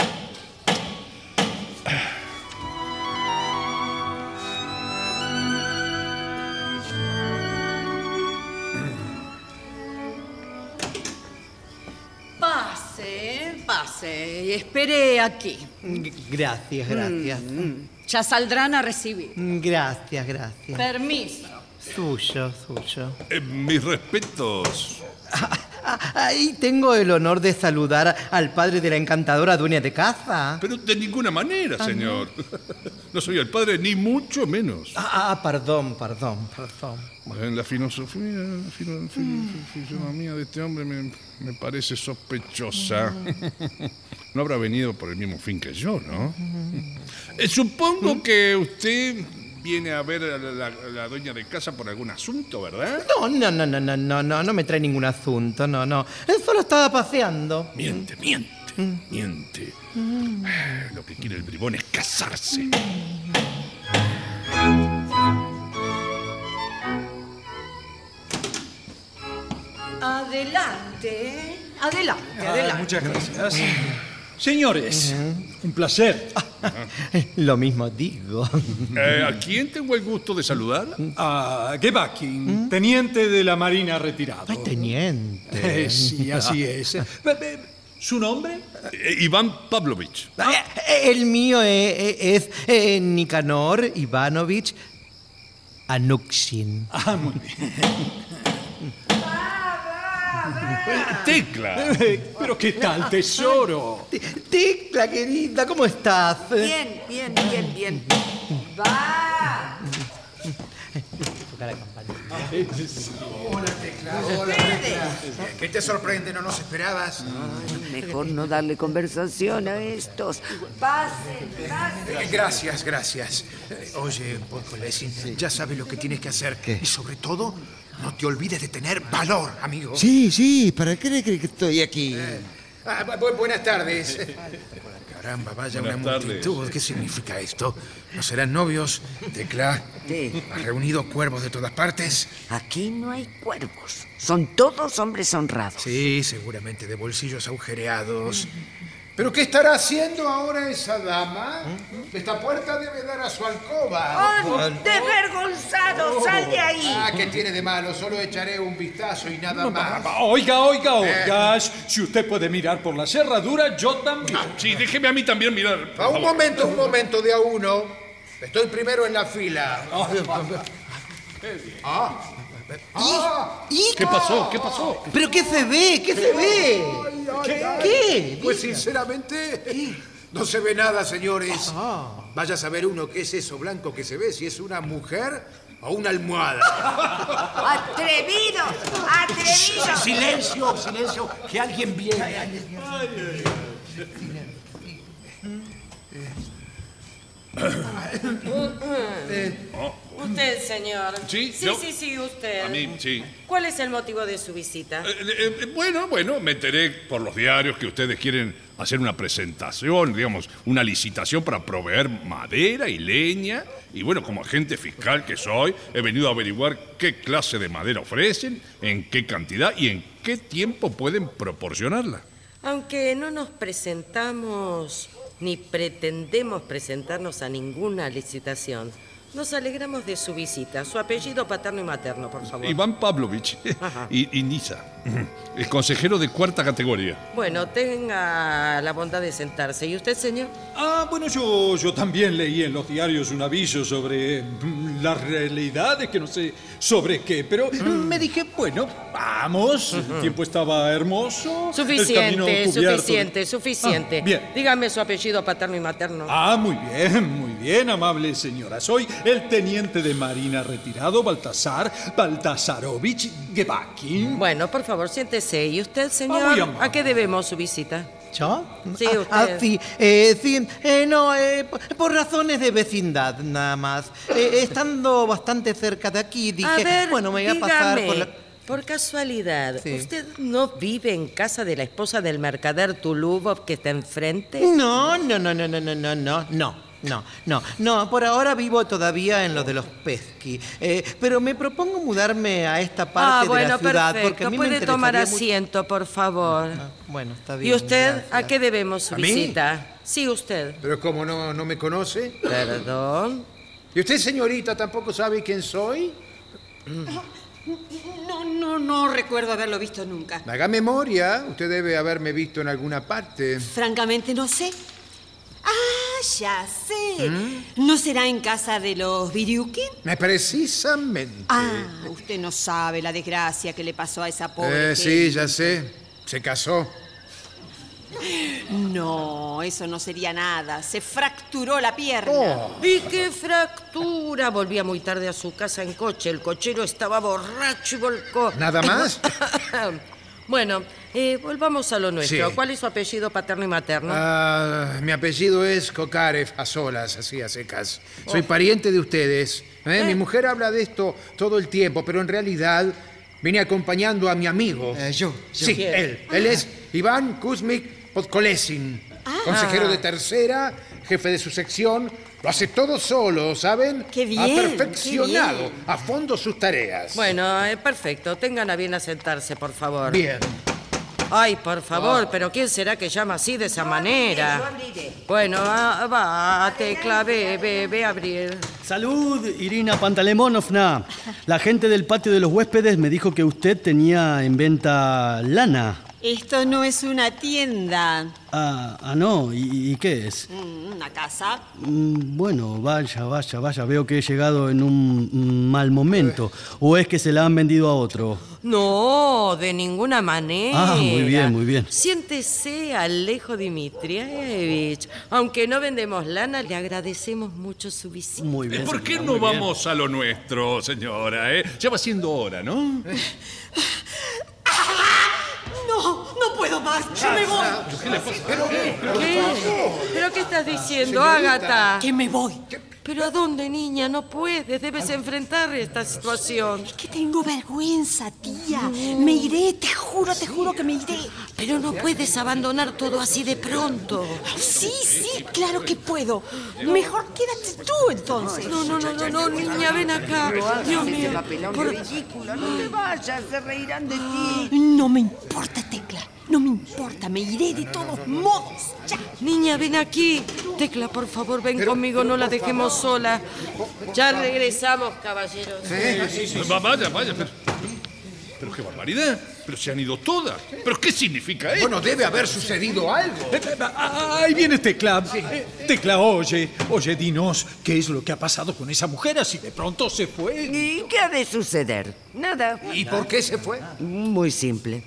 Pase, pase y espere aquí. Gracias, gracias. Ya saldrán a recibir. Gracias, gracias. Permiso. Suyo, suyo. Eh, mis respetos. Ah, Ahí tengo el honor de saludar al padre de la encantadora dueña de casa. Pero de ninguna manera, señor. No soy el padre, ni mucho menos. Ah, ah, perdón, perdón, perdón. En la filosofía, la fisonomía de este hombre me, me parece sospechosa. No habrá venido por el mismo fin que yo, ¿no? Eh, supongo que usted viene a ver a la, dueña de casa por algún asunto, ¿verdad? No, no, no, no, no, no, no, no me trae ningún asunto, no, no. Él solo estaba paseando. Miente, miente, mm. miente. Mm. Lo que quiere el bribón es casarse. Mm. Adelante, adelante, adelante. Muchas gracias. Mm. Señores un placer. Lo mismo digo. Eh, ¿A quién tengo el gusto de saludar? A Gebakin, teniente de la Marina retirado. Ay, teniente. Eh, sí, así es. ¿Su nombre? Eh, Iván Pavlovich. Eh, El mío es, eh, Nicanor Ivanovich Anukshin. Ah, muy bien. Tecla. Pero qué tal, tesoro. Tecla, querida, ¿cómo estás? Bien, bien, bien, bien. Va. Hola, Tecla. Hola, Tecla. ¿Qué te sorprende? ¿No nos esperabas? Mejor no darle conversación a estos. Pasen, pasen. Eh, Gracias, gracias. Eh, Oye, Poco Lessing, ya sabes lo que tienes que hacer. Y sobre todo, no te olvides de tener valor, amigo. Sí, sí, ¿para qué crees que estoy aquí? Ah, bu- bu- buenas tardes. Caramba, vaya Buenas una tardes. multitud. ¿Qué significa esto? ¿No serán novios? Tecla, Sí. ¿has reunido cuervos de todas partes? Aquí no hay cuervos. Son todos hombres honrados. Sí, seguramente de bolsillos agujereados. ¿Pero qué estará haciendo ahora esa dama? Esta puerta debe dar a su alcoba. ¡Oh, ¡Desvergonzado! ¡Sal de ahí! Ah, ¿qué tiene de malo? Solo echaré un vistazo y nada más. Oiga, oiga, oiga. Si usted puede mirar por la cerradura, yo también. Sí, déjeme a mí también mirar. por Ah, un momento, un momento, de a uno. Estoy primero en la fila. Ah. Ah. ¿Qué pasó? ¿Qué pasó? ¿Pero qué se ve? ¿Qué se ve? ¿Qué? Pues sinceramente, no se ve nada, señores. Vaya a saber uno qué es eso blanco que se ve, si es una mujer o una almohada. ¡Atrevido! ¡Atrevido! Silencio, silencio, que alguien viene. Usted, señor. Sí, sí, yo- sí, sí, usted. A mí, sí. ¿Cuál es el motivo de su visita? Eh, eh, eh, bueno, bueno, me enteré por los diarios que ustedes quieren hacer una presentación, digamos, una licitación para proveer madera y leña. Y bueno, como agente fiscal que soy, he venido a averiguar qué clase de madera ofrecen, en qué cantidad y en qué tiempo pueden proporcionarla. Aunque no nos presentamos ni pretendemos presentarnos a ninguna licitación, nos alegramos de su visita. Su apellido paterno y materno, por favor. Iván Pavlovich Ajá. y, y Nisa, el consejero de cuarta categoría. Bueno, tenga la bondad de sentarse. ¿Y usted, señor? Ah, bueno, yo, yo también leí en los diarios un aviso sobre mm, las realidades, que no sé sobre qué, pero Mm. me dije, bueno, vamos, el tiempo estaba hermoso. el camino Suficiente, cubierto de- suficiente, suficiente. Ah, bien. Dígame su apellido paterno y materno. Ah, muy bien, muy bien, amable señora. Soy el teniente de Marina retirado, Baltasar Baltasarovich Gebakin. Bueno, por favor, siéntese. ¿Y usted, Ah, señor? ¿A qué debemos su visita? ¿Yo? Sí, Ah, usted. ah, sí, eh, sí, eh, no, eh, por, razones de vecindad nada más. Eh, estando bastante cerca de aquí, dije, a ver, bueno, me voy a pasar por la... por casualidad, Sí. ¿usted no vive en casa de la esposa del mercader Tulubov que está enfrente? No, no, no, no, no, no, no, no, no. No, no, por ahora vivo todavía en lo de los pesqui. Eh, pero me propongo mudarme a esta parte ah, de bueno, la ciudad perfecto. porque a mí me Puede tomar asiento, por favor. Bueno, está bien. ¿Y usted gracias. a qué debemos su ¿A mí? visita? Sí, usted. Pero como no, no me conoce. Perdón. ¿Y usted, señorita, tampoco sabe quién soy? No, no, no recuerdo haberlo visto nunca. Haga memoria, usted debe haberme visto en alguna parte. Francamente no sé. Ah, ya sé. ¿Mm? ¿No será en casa de los Viriukin? Precisamente. Ah, usted no sabe la desgracia que le pasó a esa pobre. Eh, sí, ya sé. Se casó. No, eso no sería nada. Se fracturó la pierna. Oh. ¿Y qué fractura? Volvía muy tarde a su casa en coche. El cochero estaba borracho y volcó. ¿Nada más? bueno, eh, volvamos a lo nuestro. Sí. ¿Cuál es su apellido paterno y materno? Ah, mi apellido es Kokarev, a solas, así a secas. Soy pariente de ustedes. ¿eh? Mi mujer habla de esto todo el tiempo, pero en realidad vine acompañando a mi amigo. Eh, yo, yo. Sí, ¿Quién? él. Él es Iván Kuzmik Podkolesin, consejero de tercera, jefe de su sección Lo hace todo solo, ¿saben? Qué bien, Ha perfeccionado bien. a fondo sus tareas. Bueno, eh, perfecto. Tengan a bien a sentarse, por favor. Bien. Ay, por favor, pero ¿quién será que llama así de esa manera? Bueno, ah, va, Tecla, ve, ve, ve a abrir. Salud, Irina Pantalemonovna. La gente del patio de los huéspedes me dijo que usted tenía en venta lana. Esto no es una tienda, Ah, ah, no, ¿Y, y qué es? Mm, una casa. Mm, Bueno, vaya, vaya, vaya. Veo que he llegado en un mal momento. ¿O es que se la han vendido a otro? No, de ninguna manera. Ah, muy bien, muy bien. Siéntese, Alejo Dimitrievich. Aunque no vendemos lana, le agradecemos mucho su visita. Muy bien. ¿Por qué señora, no vamos a lo nuestro, señora? eh? Ya va siendo hora, ¿no? No, puedo más. Yo me voy. ¿Qué? ¿Pero qué estás diciendo, Ágata? Que me voy. ¿Pero a dónde, niña? No puedes. Debes enfrentar esta situación. Que tengo vergüenza, tía. Me iré, te juro, te juro que me iré. Pero no puedes abandonar todo así de pronto. Sí, sí, claro que puedo. Mejor quédate tú entonces. No, no, no, no, no, niña, ven acá. Dios mío. papelón por- ridículo. No te vayas, se reirán de ti. No me importa, Tecla. No me importa, me iré de todos modos. Ya. Niña, ven aquí. Tecla, por favor, ven conmigo, no la dejemos sola. Ya regresamos, caballeros. Va- Vaya, vaya, pero... Pero qué barbaridad. Pero se han ido todas. ¿Pero qué significa esto? Bueno, debe haber sucedido algo. Eh, eh, ah, Ahí viene Tecla. Eh, Tecla, oye, oye, dinos, ¿qué es lo que ha pasado con esa mujer así de pronto se fue? ¿Y qué ha de suceder? Nada. ¿Y por qué se fue? Muy simple.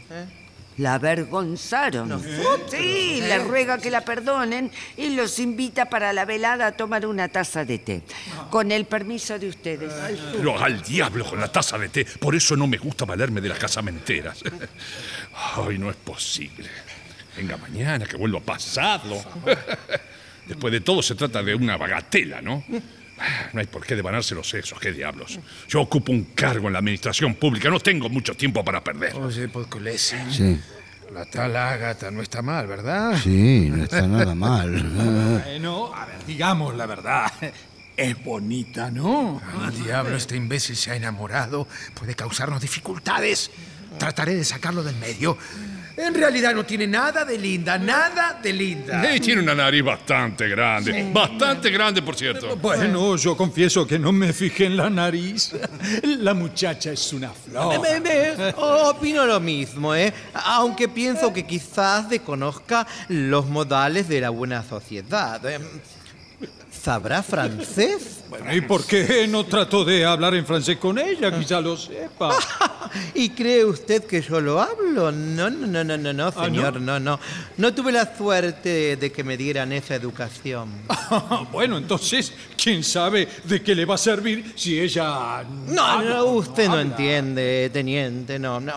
La avergonzaron. Sí, le ruega que la perdonen y los invita para la velada a tomar una taza de té. Con el permiso de ustedes. Pero al diablo con la taza de té. Por eso no me gusta valerme de las casamenteras. Ay, no es posible. Venga mañana, que vuelva pasado. Después de todo se trata de una bagatela, ¿no? No hay por qué devanarse los sesos, qué diablos. Yo ocupo un cargo en la administración pública, no tengo mucho tiempo para perder. Oye, Podkolesin. Sí. La tal Ágata no está mal, ¿verdad? Sí, no está nada mal. Bueno, a ver, digamos la verdad. Es bonita, ¿no? Al diablo, este imbécil se ha enamorado. Puede causarnos dificultades. Trataré de sacarlo del medio. En realidad no tiene nada de linda, nada de linda. Eh, tiene una nariz bastante grande. Bastante grande, por cierto. Bueno, yo confieso que no me fijé en la nariz. La muchacha es una flor. Me- me- opino lo mismo, ¿eh? Aunque pienso que quizás desconozca los modales de la buena sociedad. ¿eh? ¿Sabrá francés? Bueno, ¿y por qué no trató de hablar en francés con ella? Quizá lo sepa. ¿Y cree usted que yo lo hablo? No, no, no, no, no, no, ¿Ah, señor, no? no, no. tuve la suerte de que me dieran esa educación. bueno, entonces, ¿quién sabe de qué le va a servir si ella... No, no, usted no entiende, teniente, no, no.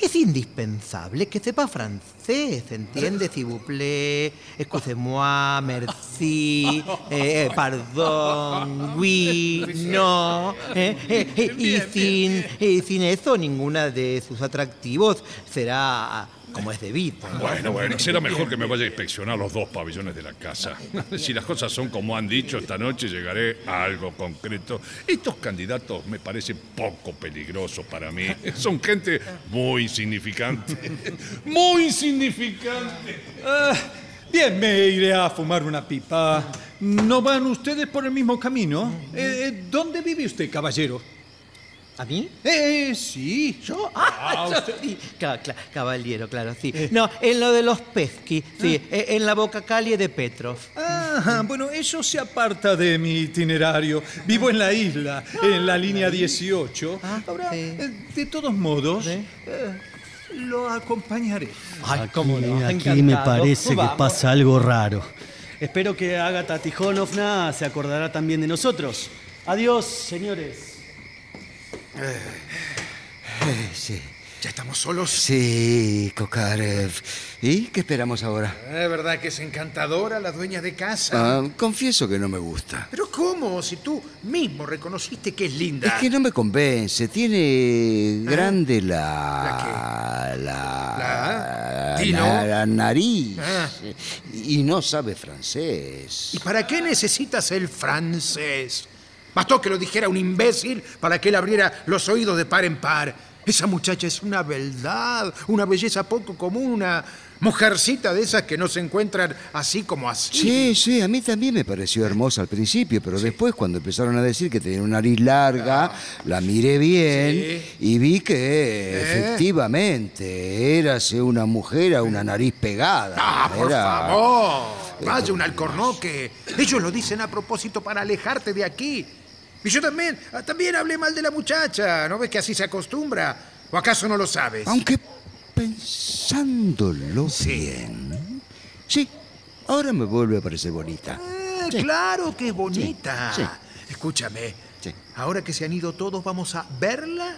Es indispensable que sepa francés, ¿entiende? S'il vous plaît, excusez-moi, merci, eh, pardon, no. eh, eh, eh, y sin, eh, sin eso, ninguna de sus atractivos será como es debido. Bueno, bueno, será mejor que me vaya a inspeccionar los dos pabellones de la casa. Si las cosas son como han dicho, esta noche llegaré a algo concreto. Estos candidatos me parecen poco peligrosos para mí. Son gente muy insignificante. Muy insignificante. Ah, bien, me iré a fumar una pipa. ¿No van ustedes por el mismo camino? Eh, eh, ¿Dónde vive usted, caballero? ¿A mí? Eh, sí. ¿Yo? Ah, yo sí. Ca- cla- caballero, claro, sí. No, en lo de los pesqui, sí, eh, en la boca calle de Petrov. Ah, bueno, eso se aparta de mi itinerario. Vivo en la isla, en la línea 18. Ahora, sí. eh, de todos modos, eh, lo acompañaré. Ay, Aquí, cómo no, aquí encantado. me parece que pasa algo raro. Espero que Agatha Tijonovna se acordará también de nosotros. Adiós, señores. Eh, sí. ¿Ya estamos solos? Sí, Kokarev. ¿Y qué esperamos ahora? Es verdad que es encantadora la dueña de casa. Ah, confieso que no me gusta. Pero ¿cómo? Si tú mismo reconociste que es linda. Es que no me convence. Tiene grande la. La. ¿La? la, ¿Y no? la- la nariz. Ah. Y no sabe francés. ¿Y para qué necesitas el francés? Bastó que lo dijera un imbécil para que él abriera los oídos de par en par. Esa muchacha es una beldad, una belleza poco común, una mujercita de esas que no se encuentran así como así. Sí, sí, a mí también me pareció hermosa al principio, pero después cuando empezaron a decir que tenía una nariz larga, la miré bien y vi que efectivamente érase una mujer a una nariz pegada. Ah, por favor. Vaya un alcornoque. Ellos lo dicen a propósito para alejarte de aquí. Y yo también, ah, también hablé mal de la muchacha. ¿No ves que así se acostumbra? ¿O acaso no lo sabes? Aunque pensándolo bien. Sí, ahora me vuelve a parecer bonita. Sí. Claro que es bonita. Sí, Escúchame. Ahora que se han ido todos, vamos a verla.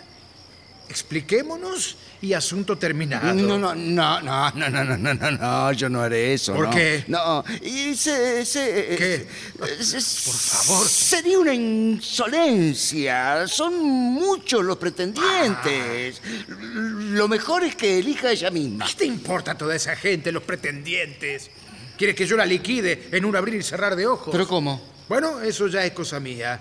Expliquémonos y asunto terminado. No, no, no, no, no, no, no, no, no, no, yo no haré eso. ¿Por no. qué? No, y se, se- ¿Qué? Por favor. Sería una insolencia. Son muchos los pretendientes. Lo mejor es que elija ella misma. ¿Qué te importa toda esa gente, los pretendientes? ¿Quieres que yo la liquide en un abrir y cerrar de ojos? ¿Pero cómo? Bueno, eso ya es cosa mía.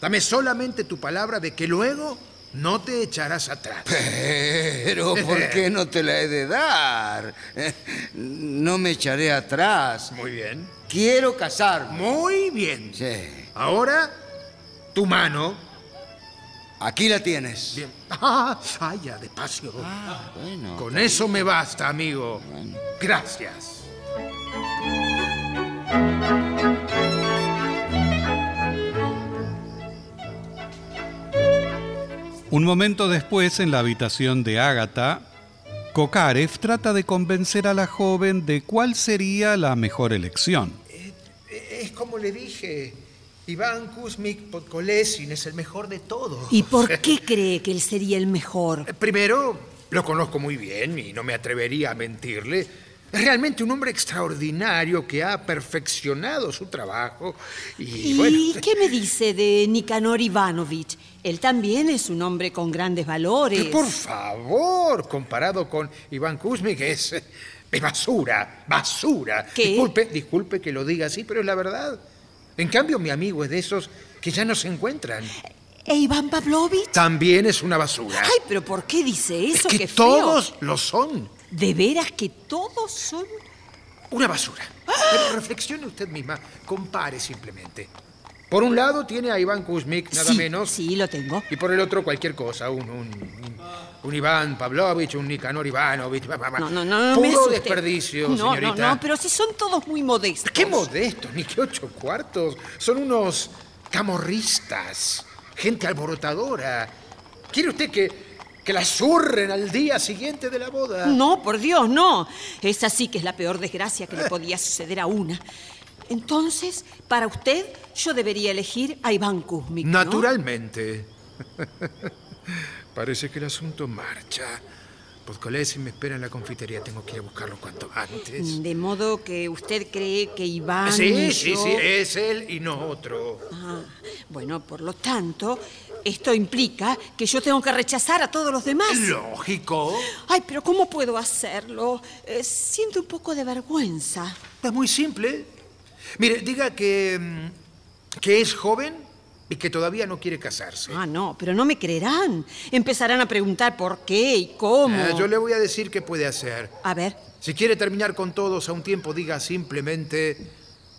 Dame solamente tu palabra de que luego no te echarás atrás. Pero, ¿por qué no te la he de dar? No me echaré atrás. Muy bien. Quiero casarme. Muy bien. Sí. Ahora, tu mano. Aquí la tienes. Bien. Ah, ya, despacio. Bueno. Con eso me basta, amigo. Gracias. Un momento después, en la habitación de Ágata, Kokarev trata de convencer a la joven de cuál sería la mejor elección. Es como le dije. Iván Kuzmik Podkolesin es el mejor de todos. ¿Y por qué cree que él sería el mejor? Primero, lo conozco muy bien y no me atrevería a mentirle. Es realmente un hombre extraordinario que ha perfeccionado su trabajo y, ¿Y bueno. qué me dice de Nicanor Ivanovich? Él también es un hombre con grandes valores. que por favor, comparado con Iván Kuzmik es, es basura, basura. ¿Qué? Disculpe, disculpe que lo diga así, pero es la verdad. En cambio, mi amigo es de esos que ya no se encuentran. ¿E Iván Pavlovich? También es una basura. Ay, pero ¿por qué dice eso? que Qué feo. todos lo son. ¿De veras que todos son? Una basura. Pero reflexione usted misma, compare simplemente. Por un lado tiene a Iván Kuzmik, nada Sí, menos. Sí, lo tengo. Y por el otro cualquier cosa, un, un, un- un Iván Pavlovich, un Nicanor Ivanovich. va, va, va. No, no, no, no Puro desperdicio, no, señorita. No, no, pero si son todos muy modestos. ¿Qué modestos? Ni que ocho cuartos. Son unos camorristas, gente alborotadora. ¿Quiere usted que, que la zurren al día siguiente de la boda? No, por Dios, no. Esa sí que es la peor desgracia que le podía suceder a una. Entonces, para usted, yo debería elegir a Iván Kuzmik, ¿no? Naturalmente. Parece que el asunto marcha. Podkolesi me espera en la confitería. Tengo que ir a buscarlo cuanto antes. De modo que usted cree que Iván. Sí, y sí, yo- sí, es él y no otro. Ah, bueno, por lo tanto, esto implica que yo tengo que rechazar a todos los demás. Lógico. Ay, pero ¿cómo puedo hacerlo? Eh, siento un poco de vergüenza. Es muy simple. Mire, diga que, mm, que es joven y que todavía no quiere casarse. Ah, no, pero no me creerán. Empezarán a preguntar por qué y cómo. Ah, yo le voy a decir qué puede hacer. A ver. Si quiere terminar con todos a un tiempo, diga simplemente...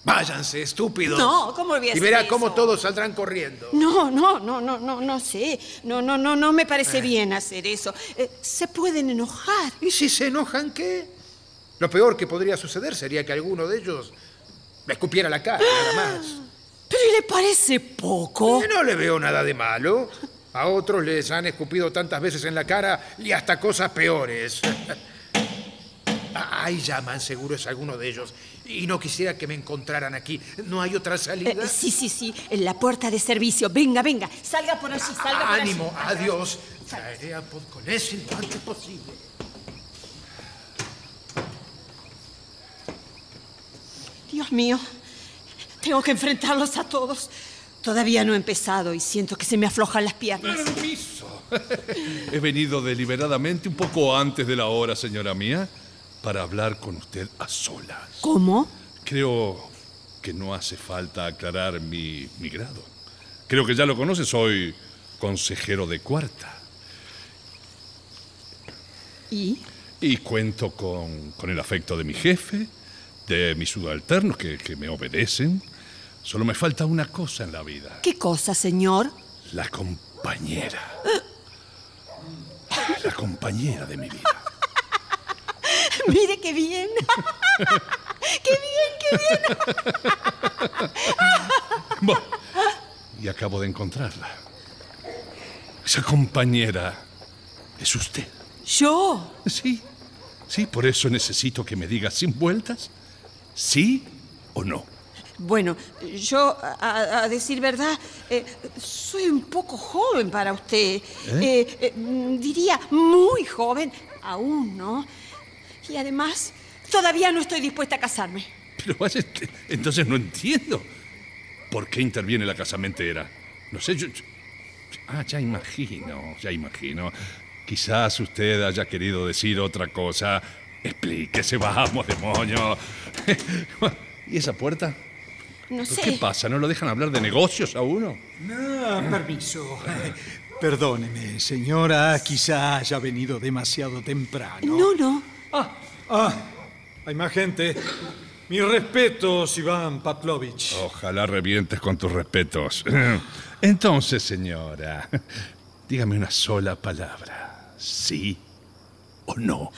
Váyanse, estúpidos. No, ¿cómo voy a Y hacer verá eso? cómo todos saldrán corriendo. No, no, no, no, no, no sé. No, no, no, no me parece bien hacer eso. Eh, se pueden enojar. ¿Y si se enojan qué? Lo peor que podría suceder sería que alguno de ellos me escupiera la cara, nada más. ¿Pero le parece poco? No le veo nada de malo. A otros les han escupido tantas veces en la cara y hasta cosas peores. Ahí llaman, seguro es alguno de ellos. Y no quisiera que me encontraran aquí. ¿No hay otra salida? Eh, sí, sí, sí, en la puerta de servicio. Venga, venga, salga por allí, salga por allí. Ánimo, adiós. Traeré a Podkolesin lo antes posible. Dios mío, tengo que enfrentarlos a todos. Todavía no he empezado y siento que se me aflojan las piernas. He venido deliberadamente un poco antes de la hora, señora mía. para hablar con usted a solas. ¿Cómo? Creo que no hace falta aclarar mi, mi grado. Creo que ya lo conoce, soy consejero de cuarta. ¿Y? Y cuento con, con el afecto de mi jefe, de mis subalternos que, que me obedecen. Solo me falta una cosa en la vida, ¿Qué cosa, señor? la compañera. La compañera de mi vida. Mire qué bien. qué bien, qué bien. Bueno, y acabo de encontrarla. Esa compañera es usted. ¿Yo? Sí, sí, por eso necesito que me diga sin vueltas, sí o no. Bueno, yo, a, a decir verdad, eh, soy un poco joven para usted. Eh, eh, diría muy joven, aún, ¿no? Y además, todavía no estoy dispuesta a casarme. Pero vaya, entonces no entiendo. ¿Por qué interviene la casamentera? No sé, yo... yo- Ah, ya imagino, ya imagino. Quizás usted haya querido decir otra cosa. Explíquese, vamos, demonio. ¿Y esa puerta? No sé. ¿Qué pasa? ¿No lo dejan hablar de negocios a uno? Ah, permiso. Perdóneme, señora, quizá haya venido demasiado temprano. No, no. Ah, hay más gente. Mis respetos, Iván Pavlovich. Ojalá revientes con tus respetos. Entonces, señora, dígame una sola palabra. ¿Sí o no?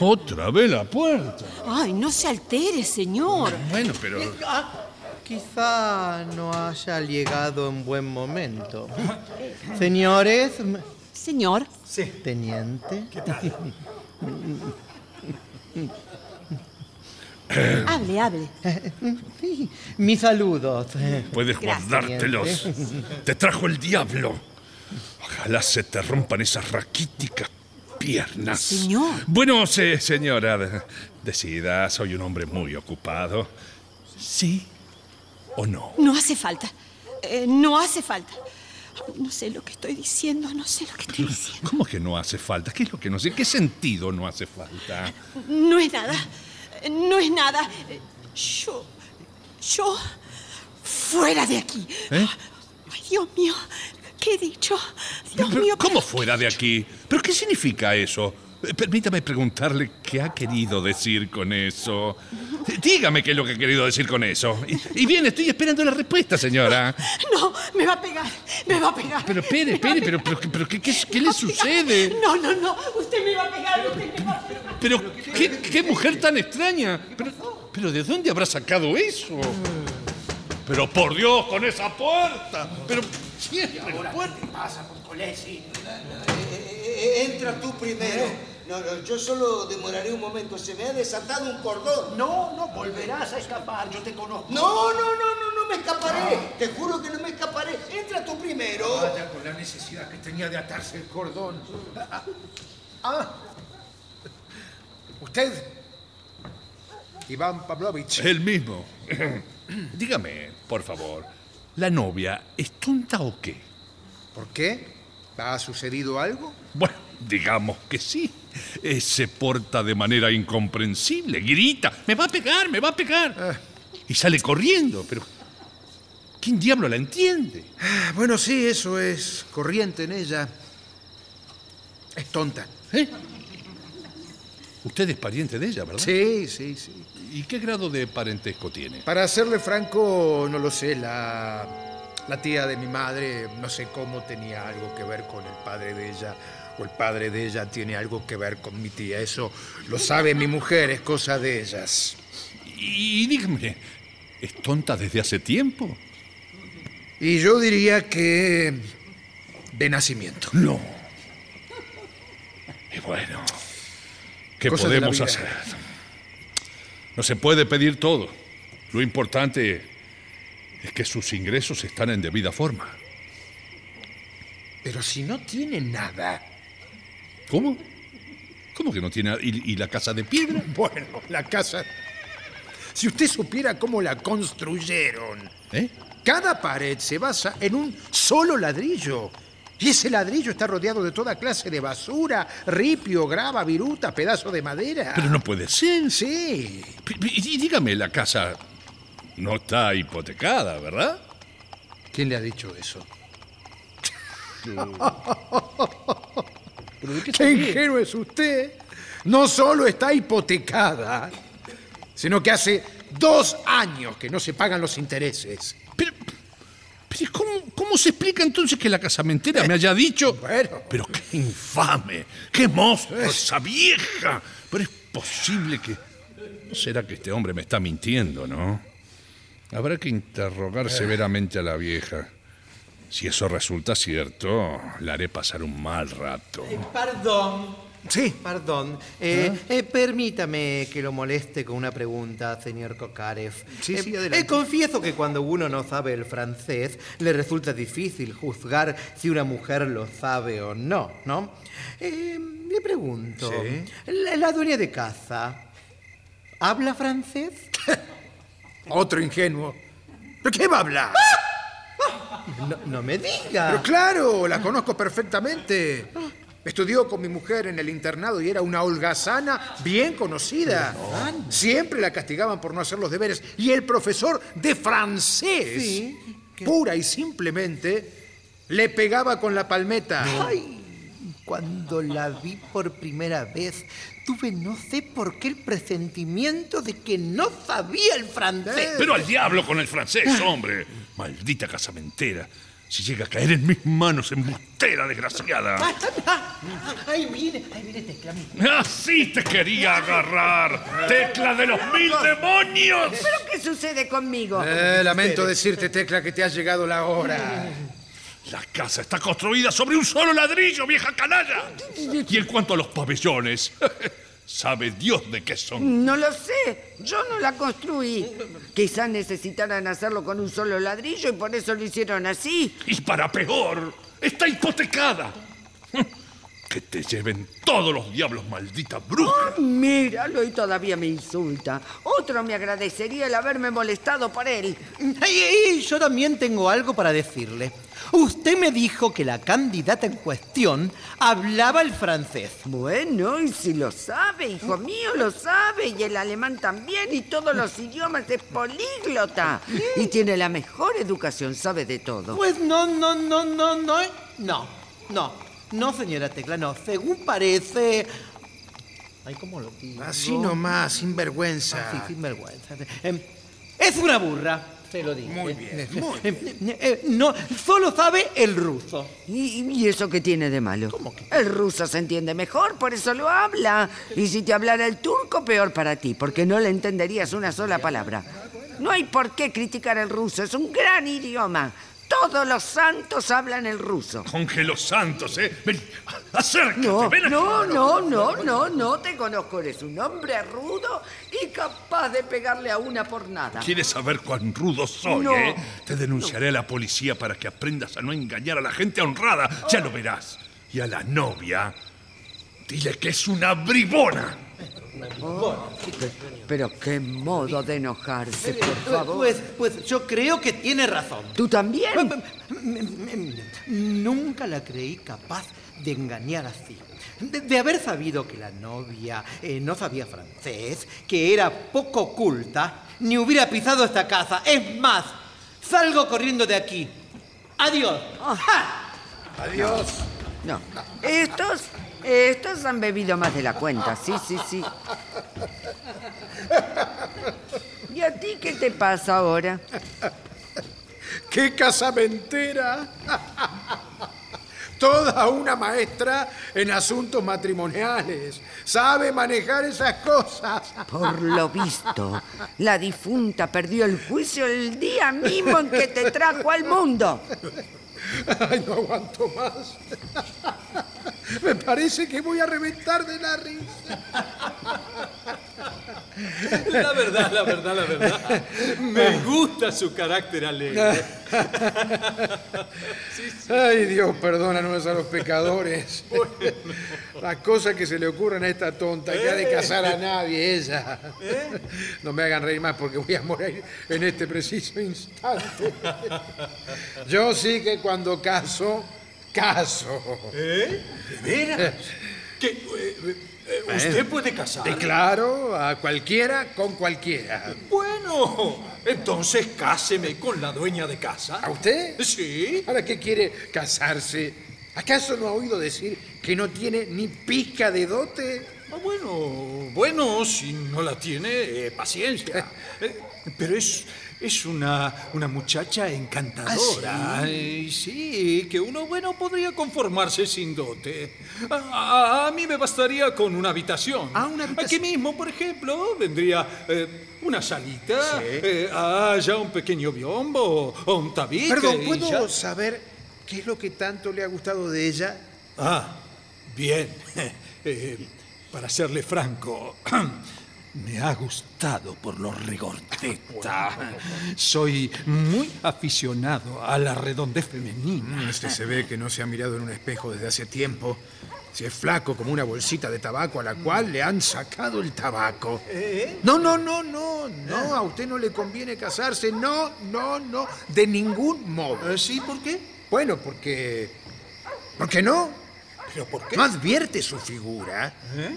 Otra vez la puerta. Ay, no se altere, señor. Bueno, pero... Quizá no haya llegado en buen momento. Señores. Señor. Sí. Teniente. ¿Qué tal? Hable, hable. Mis saludos. Puedes Gracias, guardártelos. teniente. Te trajo el diablo. Ojalá se te rompan esas raquíticas piernas. Señor. Bueno, sí, señora, de- decida, soy un hombre muy ocupado. ¿Sí o no? No hace falta. Eh, no hace falta. No sé lo que estoy diciendo, no sé lo que estoy diciendo. ¿Cómo que no hace falta? ¿Qué es lo que no sé? ¿Qué sentido no hace falta? No es nada. No es nada. Yo. Yo. Fuera de aquí. ¿Eh? Ay, Dios mío. ¿Qué he dicho? Dios mío. ¿Cómo fuera de aquí? ¿Pero qué significa eso? Eh, Permítame preguntarle qué ha querido decir con eso. Dígame qué es lo que ha querido decir con eso. Y, y bien, estoy esperando la respuesta, señora. No, me va a pegar. Me va a pegar. Pero espere, espere, pero, pero, pero ¿qué, qué, qué le sucede? No, no, no. Usted me va a pegar. Usted me va a pegar. Pero, ¿qué, qué mujer tan extraña? Pero, pero, ¿de dónde habrá sacado eso? Pero por Dios, con esa puerta. Pero siempre la puerta. ¿Qué pasa con Colesi? entra tú primero. No, no, yo solo demoraré un momento. Se me ha desatado un cordón. No, no volverás a escapar, yo te conozco. No, no, no, no, no me escaparé. Te juro que no me escaparé. Entra tú primero. Vaya con la necesidad que tenía de atarse el cordón. Ah, ah. ¿Usted? Iván Pavlovich. El mismo. Dígame, por favor, ¿la novia es tonta o qué? ¿Por qué? ¿Ha sucedido algo? Bueno, digamos que sí. Eh, se porta de manera incomprensible, grita, me va a pegar, me va a pegar. Y sale corriendo, pero ¿quién diablo la entiende? Ah, Bueno, sí, eso es corriente en ella. Es tonta. ¿Eh? Usted es pariente de ella, ¿verdad? Sí, sí, sí. ¿Y qué grado de parentesco tiene? Para serle franco, no lo sé. La, la tía de mi madre, no sé cómo tenía algo que ver con el padre de ella. O el padre de ella tiene algo que ver con mi tía. Eso lo sabe mi mujer, es cosa de ellas. Y dígame, ¿es tonta desde hace tiempo? Y yo diría que de nacimiento. No. Y bueno, ¿qué Cosas podemos hacer? No se puede pedir todo. Lo importante es que sus ingresos están en debida forma. Pero si no tiene nada. ¿Cómo? ¿Cómo que no tiene nada? ¿Y, y la casa de piedra? Bueno, la casa. Si usted supiera cómo la construyeron. ¿Eh? Cada pared se basa en un solo ladrillo. Y ese ladrillo está rodeado de toda clase de basura, ripio, grava, viruta, pedazo de madera. Pero no puede ser. Sí. Y, dígame, la casa no está hipotecada, ¿verdad? ¿Quién le ha dicho eso? ¡Qué ingenuo es usted! No solo está hipotecada, sino que hace dos años que no se pagan los intereses. Pero, pero ¿cómo, cómo se explica entonces que la casamentera me haya dicho... Bueno. Pero qué infame, qué monstruo, esa vieja. Pero es posible que... ¿No será que este hombre me está mintiendo, no? Habrá que interrogar severamente a la vieja. Si eso resulta cierto, la haré pasar un mal rato. Perdón. Sí. Perdón. Eh, eh, permítame que lo moleste con una pregunta, señor Kokarev. Sí, sí, Eh, adelante. eh, confieso que cuando uno no sabe el francés, le resulta difícil juzgar si una mujer lo sabe o no, ¿no? Le pregunto, Sí. la, la dueña de casa, ¿habla francés? Otro ingenuo. ¿Pero qué va a hablar? No, no me diga. Pero claro, la conozco perfectamente. Estudió con mi mujer en el internado y era una holgazana bien conocida. Siempre la castigaban por no hacer los deberes. Y el profesor de francés, Sí, pura y simplemente, le pegaba con la palmeta. Ay, cuando la vi por primera vez, tuve no sé por qué el presentimiento de que no sabía el francés. Pero al diablo con el francés, hombre. Maldita casamentera. Si llega a caer en mis manos, embustera desgraciada. Ahí viene, ahí viene Tecla. Así te quería agarrar. Tecla de los mil demonios. ¿Pero qué sucede conmigo? Eh, lamento decirte, Tecla, que te ha llegado la hora. La casa está construida sobre un solo ladrillo, vieja canalla. Y en cuanto a los pabellones, sabe Dios de qué son. No lo sé, yo no la construí. Quizás necesitaran hacerlo con un solo ladrillo y por eso lo hicieron así. Y para peor, está hipotecada. Que te lleven todos los diablos, maldita bruja. Ay, míralo y todavía me insulta. Otro me agradecería el haberme molestado por él. Ay, yo también tengo algo para decirle. Usted me dijo que la candidata en cuestión hablaba el francés. Bueno, y si lo sabe, hijo mm. mío, lo sabe. Y el alemán también, y todos los mm. idiomas. Es políglota. Mm. Y tiene la mejor educación, sabe de todo. Pues no, no, no, no, no. ¿eh? No, no. No, señora Tecla, no. Según parece... Ay, ¿cómo lo digo? Así nomás, sin vergüenza. Así, ah, sin vergüenza. Em, es una burra se lo digo. Muy bien, muy Eh, No, solo sabe el ruso. ¿Y, y eso qué tiene de malo? El ruso se entiende mejor, por eso lo habla. Y si te hablara el turco, peor para ti, porque no le entenderías una sola palabra. No hay por qué criticar el ruso, es un gran idioma. Todos los santos hablan el ruso. Con que los santos, ¿eh? Ven, acércate, No, ven no, no, no, no, no te conozco. Eres un hombre rudo y capaz de pegarle a una por nada. ¿Quieres saber cuán rudo soy, No. eh? Te denunciaré a la policía para que aprendas a no engañar a la gente honrada. Ya lo verás. Y a la novia, dile que es una bribona. Pero qué modo de enojarse, por favor. Pues, pues yo creo que tiene razón. ¿Tú también? Nunca la creí capaz de engañar así. De, de haber sabido que la novia eh, no sabía francés, que era poco culta, ni hubiera pisado esta casa. Es más, salgo corriendo de aquí. Adiós. Adiós. No. Estos, estos han bebido más de la cuenta. Sí, sí, sí. ¿Y a ti qué te pasa ahora? ¡Qué casamentera! Toda una maestra en asuntos matrimoniales. Sabe manejar esas cosas. Por lo visto, la difunta perdió el juicio el día mismo en que te trajo al mundo. Ay, no aguanto más. Me parece que voy a reventar de la risa. La verdad, la verdad, la verdad. Me gusta su carácter alegre. Ay, Dios, perdónanos a los pecadores. Las cosas que se le ocurren a esta tonta que ha de casar a nadie, ella. No me hagan reír más porque voy a morir en este preciso instante. Yo sí que cuando caso, caso. ¿Eh? ¿De veras? ¿Que, eh, eh, ¿Usted Eh, puede casar? eh, claro, a cualquiera con cualquiera. Bueno, entonces cáseme con la dueña de casa. ¿A usted? Sí. ¿Para qué quiere casarse? ¿Acaso no ha oído decir que no tiene ni pizca de dote? Ah, bueno, bueno, si no la tiene, eh, paciencia. Eh, pero es, es una, una muchacha encantadora. ¿Ah, sí? Sí, que uno, bueno, podría conformarse sin dote. A, a- a mí me bastaría con una habitación. Ah, una habitación. Aquí mismo, por ejemplo, vendría eh, una salita, Sí. eh, ya un pequeño biombo o un tabique. Perdón, ¿puedo ya- saber qué es lo que tanto le ha gustado de ella? Ah, bien. Eh, para serle franco, me ha gustado por lo regordeta. Soy muy aficionado a la redondez femenina. Este se ve que no se ha mirado en un espejo desde hace tiempo. Si es flaco como una bolsita de tabaco a la cual le han sacado el tabaco. No, no, no, no, no, a usted no le conviene casarse. No, no, no, de ningún modo. Eh, ¿Sí? ¿Por qué? Bueno, porque... ¿Por qué no? ¿Pero por qué? ¿No advierte su figura? ¿Eh?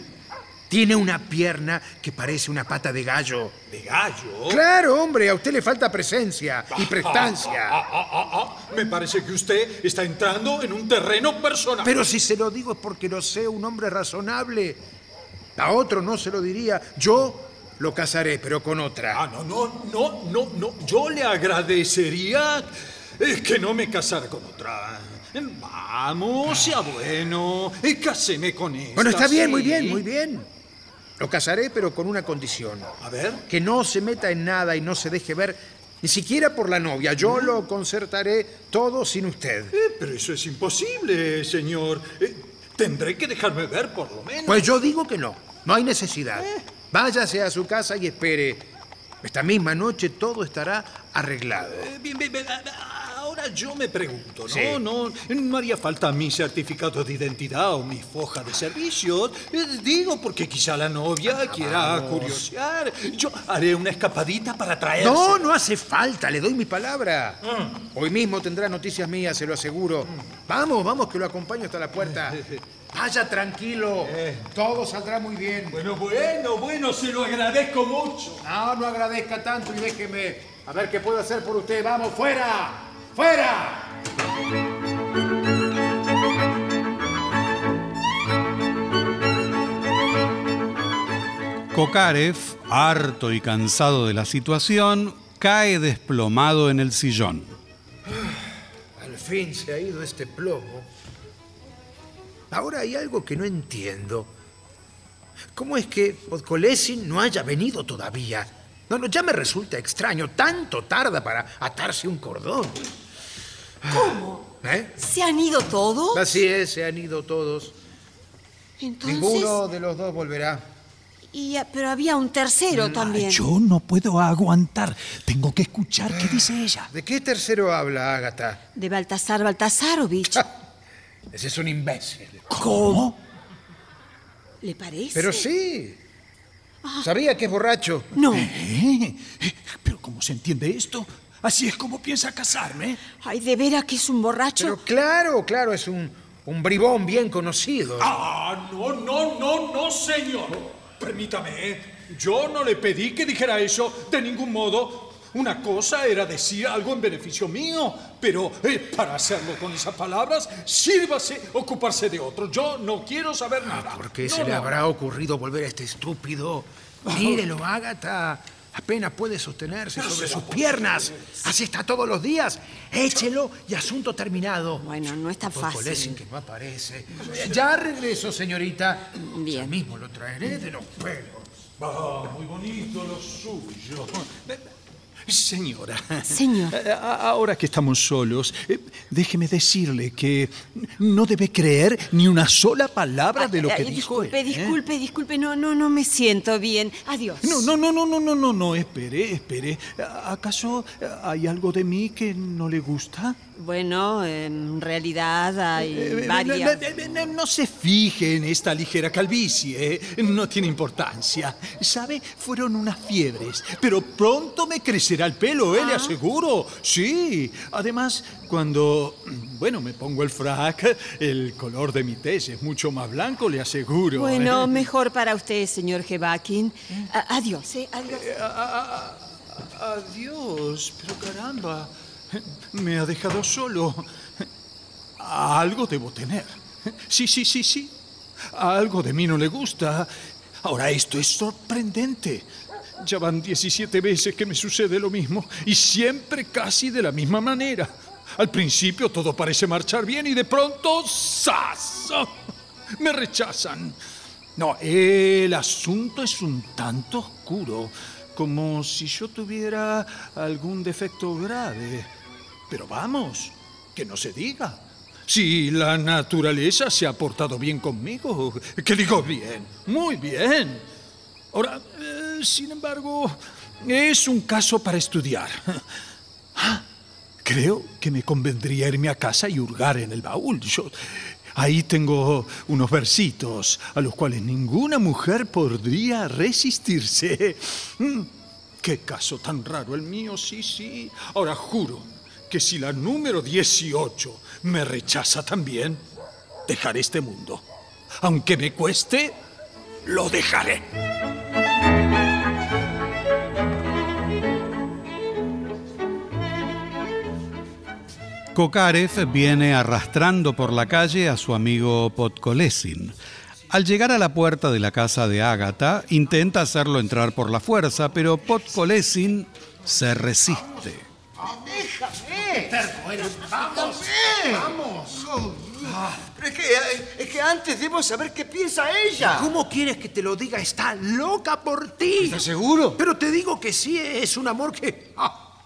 Tiene una pierna que parece una pata de gallo. ¿De gallo? Claro, hombre, a usted le falta presencia y prestancia. Ah, ah, ah, ah. Me parece que usted está entrando en un terreno personal. Pero si se lo digo es porque lo sé un hombre razonable. A otro no se lo diría. Yo lo casaré, pero con otra. Ah, no, no, no, no, no. Yo le agradecería eh, que no me casara con otra. Vamos, sea bueno. Cáseme con esta. bueno, está bien, sí. muy bien, muy bien. Lo casaré, pero con una condición. A ver. Que no se meta en nada y no se deje ver, ni siquiera por la novia. Yo lo concertaré todo sin usted. Eh, pero eso es imposible, señor. Eh, tendré que dejarme ver, por lo menos. Pues yo digo que no. No hay necesidad. Váyase a su casa y espere. Esta misma noche todo estará arreglado. Eh, bien, bien, bien, Ahora yo me pregunto, ¿no? Sí. No, no haría falta mi certificado de identidad o mi foja de servicios. Eh, Digo, porque quizá la novia quiera curiosear. Yo haré una escapadita para traerse. No, no hace falta, le doy mi palabra. Hoy mismo tendrá noticias mías, se lo aseguro. Vamos, vamos, que lo acompaño hasta la puerta. Vaya tranquilo, todo saldrá muy bien. Bueno, bueno, bueno, se lo agradezco mucho. No, no agradezca tanto y déjeme a ver qué puedo hacer por usted. Vamos, fuera, fuera. Kokarev, harto y cansado de la situación, cae desplomado en el sillón. Al fin se ha ido este plomo. Ahora hay algo que no entiendo. ¿Cómo es que Podkolesin no haya venido todavía? No, no, ya me resulta extraño. Tanto tarda para atarse un cordón. ¿Cómo? ¿Eh? ¿Se han ido todos? Así es, se han ido todos. Entonces. Ninguno de los dos volverá. y, ah, pero había un tercero también. Yo no puedo aguantar. Tengo que escuchar qué dice ella. ¿De qué tercero habla, Ágata? De Baltasar Baltasarovich. Ese es un imbécil. ¿Cómo? ¿Le parece? Pero sí. Sabía que es borracho. No. ¿Eh? ¿Pero cómo se entiende esto? ¿Así es como piensa casarme? Ay, de veras que es un borracho. Pero claro, claro, es un, un bribón bien conocido. Ah, no, no, no, no, señor. Permítame, yo no le pedí que dijera eso de ningún modo. Una cosa era decir algo en beneficio mío, pero eh, para hacerlo con esas palabras, sírvase ocuparse de otro. Yo no quiero saber nada. ¿Por qué No, se le habrá ocurrido volver a este estúpido? Mírelo, Ágata. Apenas puede sostenerse sobre sus piernas. Así está todos los días. Échelo y asunto terminado. Bueno, no es tan Podkolesin fácil. que no aparece. Ya regreso, señorita. Bien. Ya mismo lo traeré de los pelos. Ah, muy bonito lo suyo. Señora. Señor. a- Ahora que estamos solos, eh, déjeme decirle que no debe creer ni una sola palabra de lo que dijo disculpe, él. ¿eh? disculpe, disculpe. No, no, no me siento bien. Adiós. No, no, no, no, no, no, no, no, espere, espere. ¿Acaso hay algo de mí que no le gusta? Bueno, en realidad hay Eh, varias. eh, eh, eh, No se fije en esta ligera calvicie, no tiene importancia. ¿Sabe? Fueron unas fiebres, pero pronto me crecerá el pelo, ¿eh? Le aseguro. Sí. Además, cuando, bueno, me pongo el frac, el color de mi tez es mucho más blanco, le aseguro. Bueno, ¿eh? mejor para usted, señor Jebakin. A- adiós, ¿eh? Adiós. Adiós, pero caramba, me ha dejado solo. Algo debo tener. Sí, sí, sí, sí. Algo de mí no le gusta. Ahora, esto es sorprendente. Ya van 17 veces que me sucede lo mismo y siempre casi de la misma manera. Al principio todo parece marchar bien y de pronto ¡zas! Me rechazan. No, el asunto es un tanto oscuro, como si yo tuviera algún defecto grave. Pero vamos, que no se diga. Si la naturaleza se ha portado bien conmigo, que digo bien, muy bien. Ahora, eh, sin embargo, es un caso para estudiar. Creo que me convendría irme a casa y hurgar en el baúl. Yo, ahí tengo unos versitos a los cuales ninguna mujer podría resistirse. Mm, Qué caso tan raro el mío, sí, sí. Ahora juro que si la número 18 me rechaza también, dejaré este mundo. Aunque me cueste, lo dejaré. Kokarev viene arrastrando por la calle a su amigo Podkolesin. Al llegar a la puerta de la casa de Ágata, intenta hacerlo entrar por la fuerza, pero Podkolesin se resiste. ¡Vamos! ¡Vamos! Pero es que, es que antes debo saber qué piensa ella. ¿Cómo quieres que te lo diga? Está loca por ti. ¿Estás seguro? Pero te digo que sí, es un amor que... ah,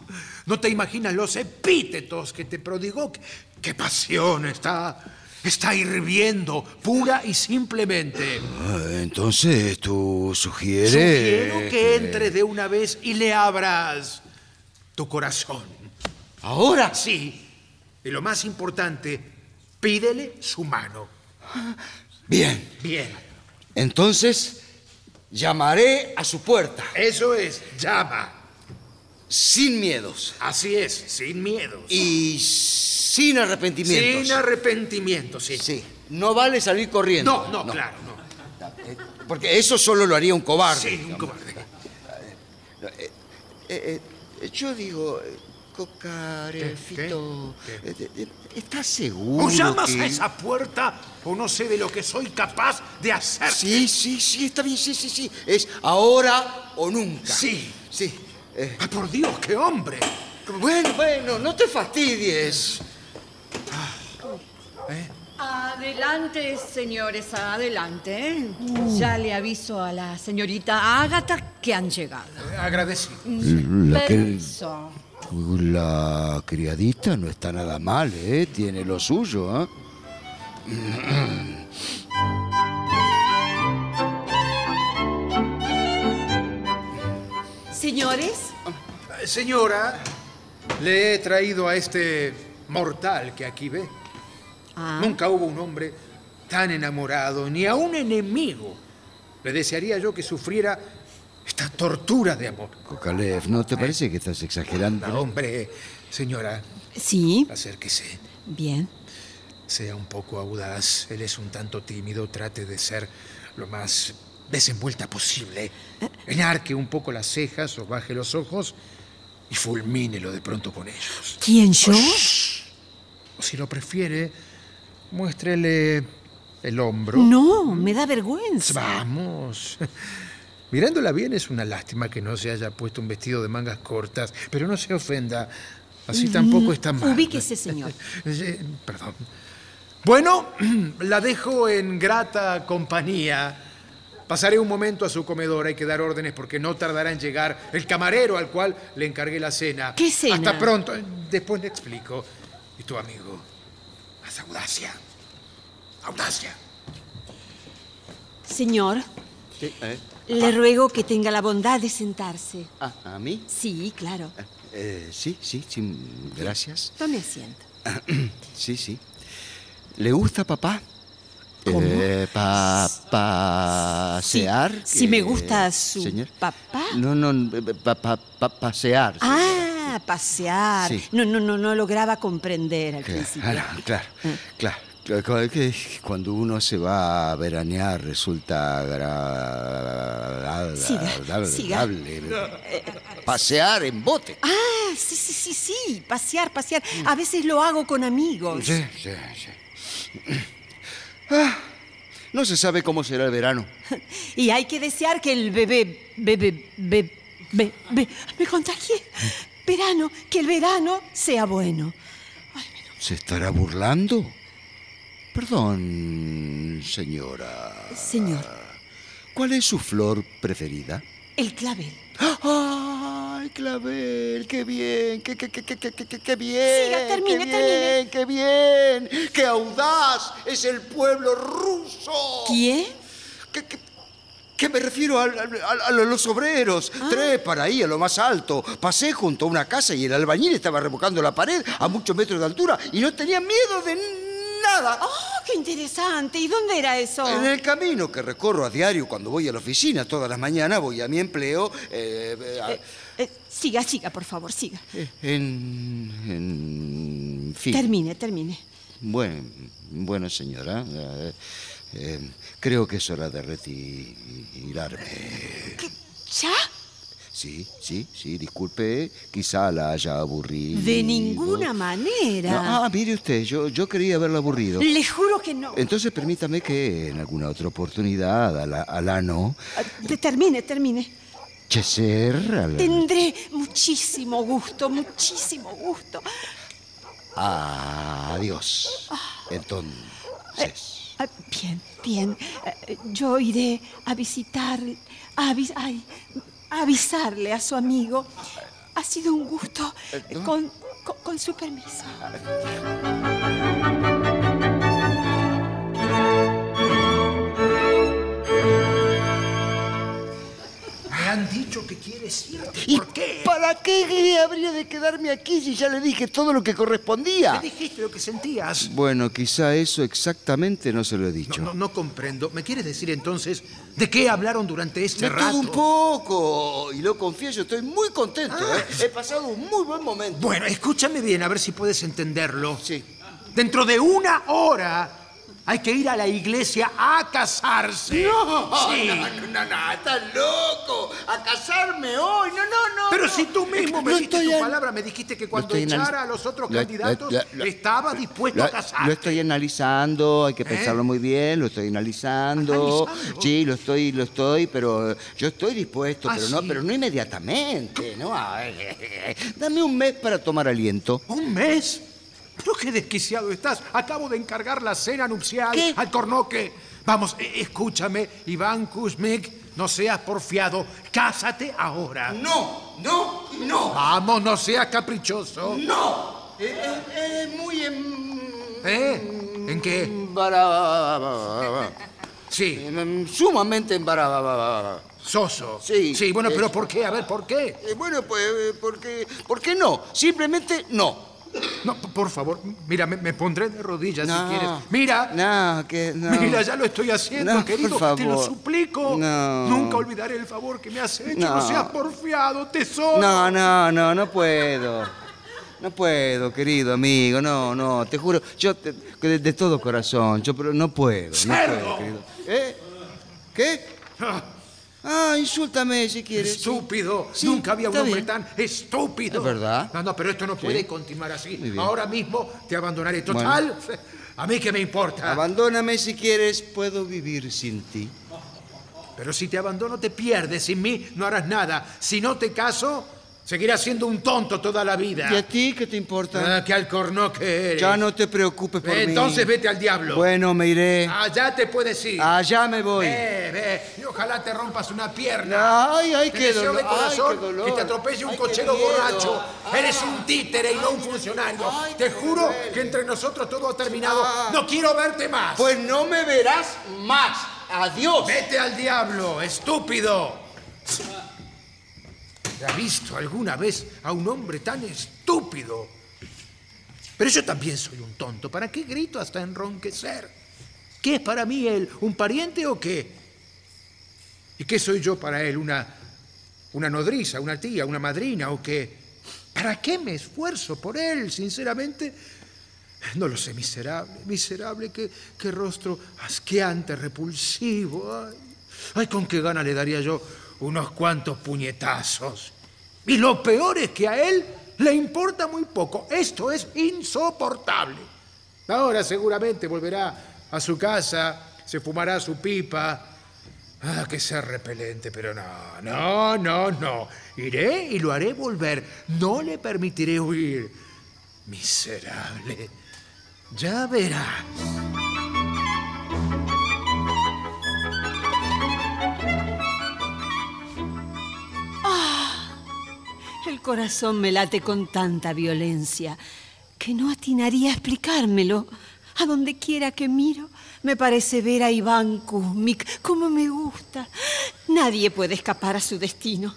no te imaginas los epítetos que te prodigó. Qué, qué pasión está... Está hirviendo, pura y simplemente. Ah, Entonces tú sugieres... Sugiero que entre de una vez y le abras tu corazón. ¿Ahora? Sí. Y lo más importante, pídele su mano. Bien. Bien. Entonces llamaré a su puerta. Eso es, llama. Sin miedos. Así es, sin miedos. Y sin arrepentimientos. Sin arrepentimiento, sí. Sí. No vale salir corriendo. No, no, claro, no. Porque eso solo lo haría un cobarde. Sí, un cobarde. Eh, eh, eh, yo digo, eh, Cocarefito, ¿Qué? eh, eh, eh, ¿estás seguro? O llamas que- a esa puerta o no sé de lo que soy capaz de hacer. Sí, sí, sí, está bien, sí, sí, sí. Es ahora o nunca. Sí. Sí. eh, Ah, por Dios, qué hombre. bueno, bueno, no te fastidies. Adelante, señores, adelante. ¿eh? Ya le aviso a la señorita Ágata que han llegado. Agradecido. La, que- Permiso. La criadita no está nada mal, ¿eh? Tiene lo suyo, ¿eh? Señores, Eh, Señora, le he traído a este mortal que aquí ve. Ah. Nunca hubo un hombre tan enamorado, ni a un enemigo. Le desearía yo que sufriera esta tortura de amor. Kokalev, ¿no te parece que estás exagerando? No, hombre, señora, sí, acérquese. bien. Sea un poco audaz. Él es un tanto tímido. Trate de ser lo más desenvuelta posible. Enarque un poco las cejas o baje los ojos y fulmínelo de pronto con ellos. ¿Quién yo? O si lo prefiere, muéstrele el hombro. No, me da vergüenza. Vamos. Mirándola bien es una lástima que no se haya puesto un vestido de mangas cortas, pero no se ofenda. Así tampoco está mal. Ubíquese, señor. Perdón. Bueno, la dejo en grata compañía. Pasaré un momento a su comedor, hay que dar órdenes porque no tardará en llegar el camarero al cual le encargué la cena. ¿Qué cena? Hasta pronto. Después le explico. Y tu amigo, haz audacia. Audacia. Señor, ¿Qué? ¿Eh? Le ruego que tenga la bondad de sentarse. Ah, ¿A mí? Sí, claro. Eh, sí, sí, sí, gracias. Tome asiento. Sí, sí. ¿Le gusta papá? ¿Cómo? Eh, pa, pasear. Si, si me eh, gusta su señor. papá. No, no, pa- pa- pa- pasear. Ah, pasear. Sí. No, no, no, no lograba comprender al Claro, principio. claro, claro, claro. Cuando uno se va a veranear resulta agra- Siga, siga. agradable. Pasear en bote. Ah, sí, sí, sí, sí. Pasear, pasear. A veces lo hago con amigos. Sí, sí, sí. Ah, no se sabe cómo será el verano. Y hay que desear que el bebé, bebé, bebé, bebé, me contagié. Verano, que el verano sea bueno. ¿Se estará burlando? Perdón, señora. Señor, ¿Cuál es su flor preferida? el clavel. ¡Ay, clavel! ¡Qué bien! ¡Qué, qué, qué, qué, qué, qué, qué bien! Siga, termine, ¡Qué termine. bien! ¡Qué bien! ¡Qué audaz! ¡Es el pueblo ruso! ¿Quién? ¿Qué, qué, qué me refiero al- a, los obreros? Ah. Trepan ahí a lo más alto. Pasé junto a una casa y el albañil estaba revocando la pared a muchos metros de altura y no tenían miedo de nada. ¡Oh, qué interesante! ¿Y dónde era eso? En el camino que recorro a diario cuando voy a la oficina todas las mañanas, voy a mi empleo. eh, eh, a- Eh, siga, siga, por favor, siga. en, en fin. Termine, termine. Bueno, bueno, señora. creo que es hora de retirarme. ¿Ya? Sí, sí, sí, disculpe, quizá la haya aburrido. De ninguna manera. No, ah, mire usted, yo, yo quería haberla aburrido. Le juro que no. Entonces permítame que en alguna otra oportunidad, al, al ano, Te- Termine, termine. cheser, al- Tendré muchísimo gusto, muchísimo gusto. Adiós. Entonces. Ah, Bien, bien. Eh, Yo iré a visitar, a, avis- ay, a avisarle a su amigo. Ha sido un gusto. Con, con- con su permiso. Han dicho que quieres irte. ¿Y ¿Por qué? ¿Para qué habría de quedarme aquí si ya le dije todo lo que correspondía? Me dijiste lo que sentías. Bueno, quizá eso exactamente no se lo he dicho. No, no comprendo. ¿Me quieres decir entonces de qué hablaron durante este De rato? todo un poco. Y lo confieso, estoy muy contento. ¿eh? He pasado un muy buen momento. Bueno, escúchame bien, a ver si puedes entenderlo. Sí. Dentro de una hora hay que ir a la iglesia a casarse. No, Sí. no, no, no, estás loco. A casarme hoy. No, no, no. Pero no. si tú mismo me no diste estoy tu palabra, me dijiste que cuando echara a los otros Lo- candidatos lo- lo- estaba dispuesto a casar. lo estoy analizando, hay que ¿Eh? pensarlo muy bien, lo estoy analizando. ¿Analizando? Sí, lo estoy, lo estoy, pero yo estoy dispuesto, Ah, pero no, sí. pero no inmediatamente, ¿no? Dame un mes para tomar aliento. ¿Un mes? Pero qué desquiciado estás. Acabo de encargar la cena nupcial ¿Qué? al cornoque. Vamos, e- escúchame, Iván Kuzmik, no seas porfiado. Cásate ahora. No, no, no, Vamos, no seas caprichoso. no. Es, es- es muy em- ¿Eh? ¿En qué? embara- Sí, sumamente embarazada. soso. Sí. Sí, bueno, Eh, pero ¿por qué? A ver, ¿por qué? Eh, bueno, pues, eh, porque, ¿por qué no? Simplemente no. No, por favor, mira, me, me pondré de rodillas No. si quieres. Mira, No, que no. mira, ya lo estoy haciendo, No, querido. por Te lo favor. suplico. No. Nunca olvidaré el favor que me has hecho. No, No. seas porfiado, tesoro. No, no, no, no puedo. No puedo, querido amigo, no, no, te juro, yo te- que de, de todo corazón, yo pero no puedo, no ¡Cerdo! puedo, querido. ¿Eh? ¿Qué? Ah, insúltame si quieres. Estúpido. Sí, Nunca había un hombre bien. tan estúpido. Es verdad. No, no, pero esto no puede Sí. continuar así. Muy bien. Ahora mismo te abandonaré. Total, a mí que me importa. Abandóname si quieres, puedo vivir sin ti. Pero si te abandono te pierdes. Sin mí no harás nada. Si no te caso, seguirás siendo un tonto toda la vida. ¿Y a ti qué te importa? Ah, que alcornoque eres. Ya no te preocupes por mí. Entonces vete al diablo. Bueno, me iré. Allá te puedes ir. Allá me voy. Ve, ve, y ojalá te rompas una pierna. Ay, ay, Te qué deseo dolor, de corazón ay, qué dolor. que te atropelle un Ay, qué cochero borracho. Ay. Eres un títere y no un funcionario. te juro que entre nosotros todo ha terminado. Ah. No quiero verte más. Pues no me verás más. Adiós. Vete al diablo, estúpido. ¿Ha visto alguna vez a un hombre tan estúpido? Pero yo también soy un tonto. ¿Para qué grito hasta enronquecer? ¿Qué es para mí él? ¿Un pariente o qué? ¿Y qué soy yo para él? ¿Una, una nodriza, una tía, una madrina o qué? ¿Para qué me esfuerzo por él, sinceramente? No lo sé, miserable, miserable, qué, qué rostro asqueante, repulsivo. Ay, ay, con qué gana le daría yo unos cuantos puñetazos. Y lo peor es que a él le importa muy poco. Esto es insoportable. Ahora seguramente volverá a su casa, se fumará su pipa. Ah, que sea repelente, pero no, no, no, no. Iré y lo haré volver. No le permitiré huir. Miserable. Ya verá. Corazón me late con tanta violencia que no atinaría a explicármelo. A donde quiera que miro, me parece ver a Iván Kuzmik como me gusta. Nadie puede escapar a su destino.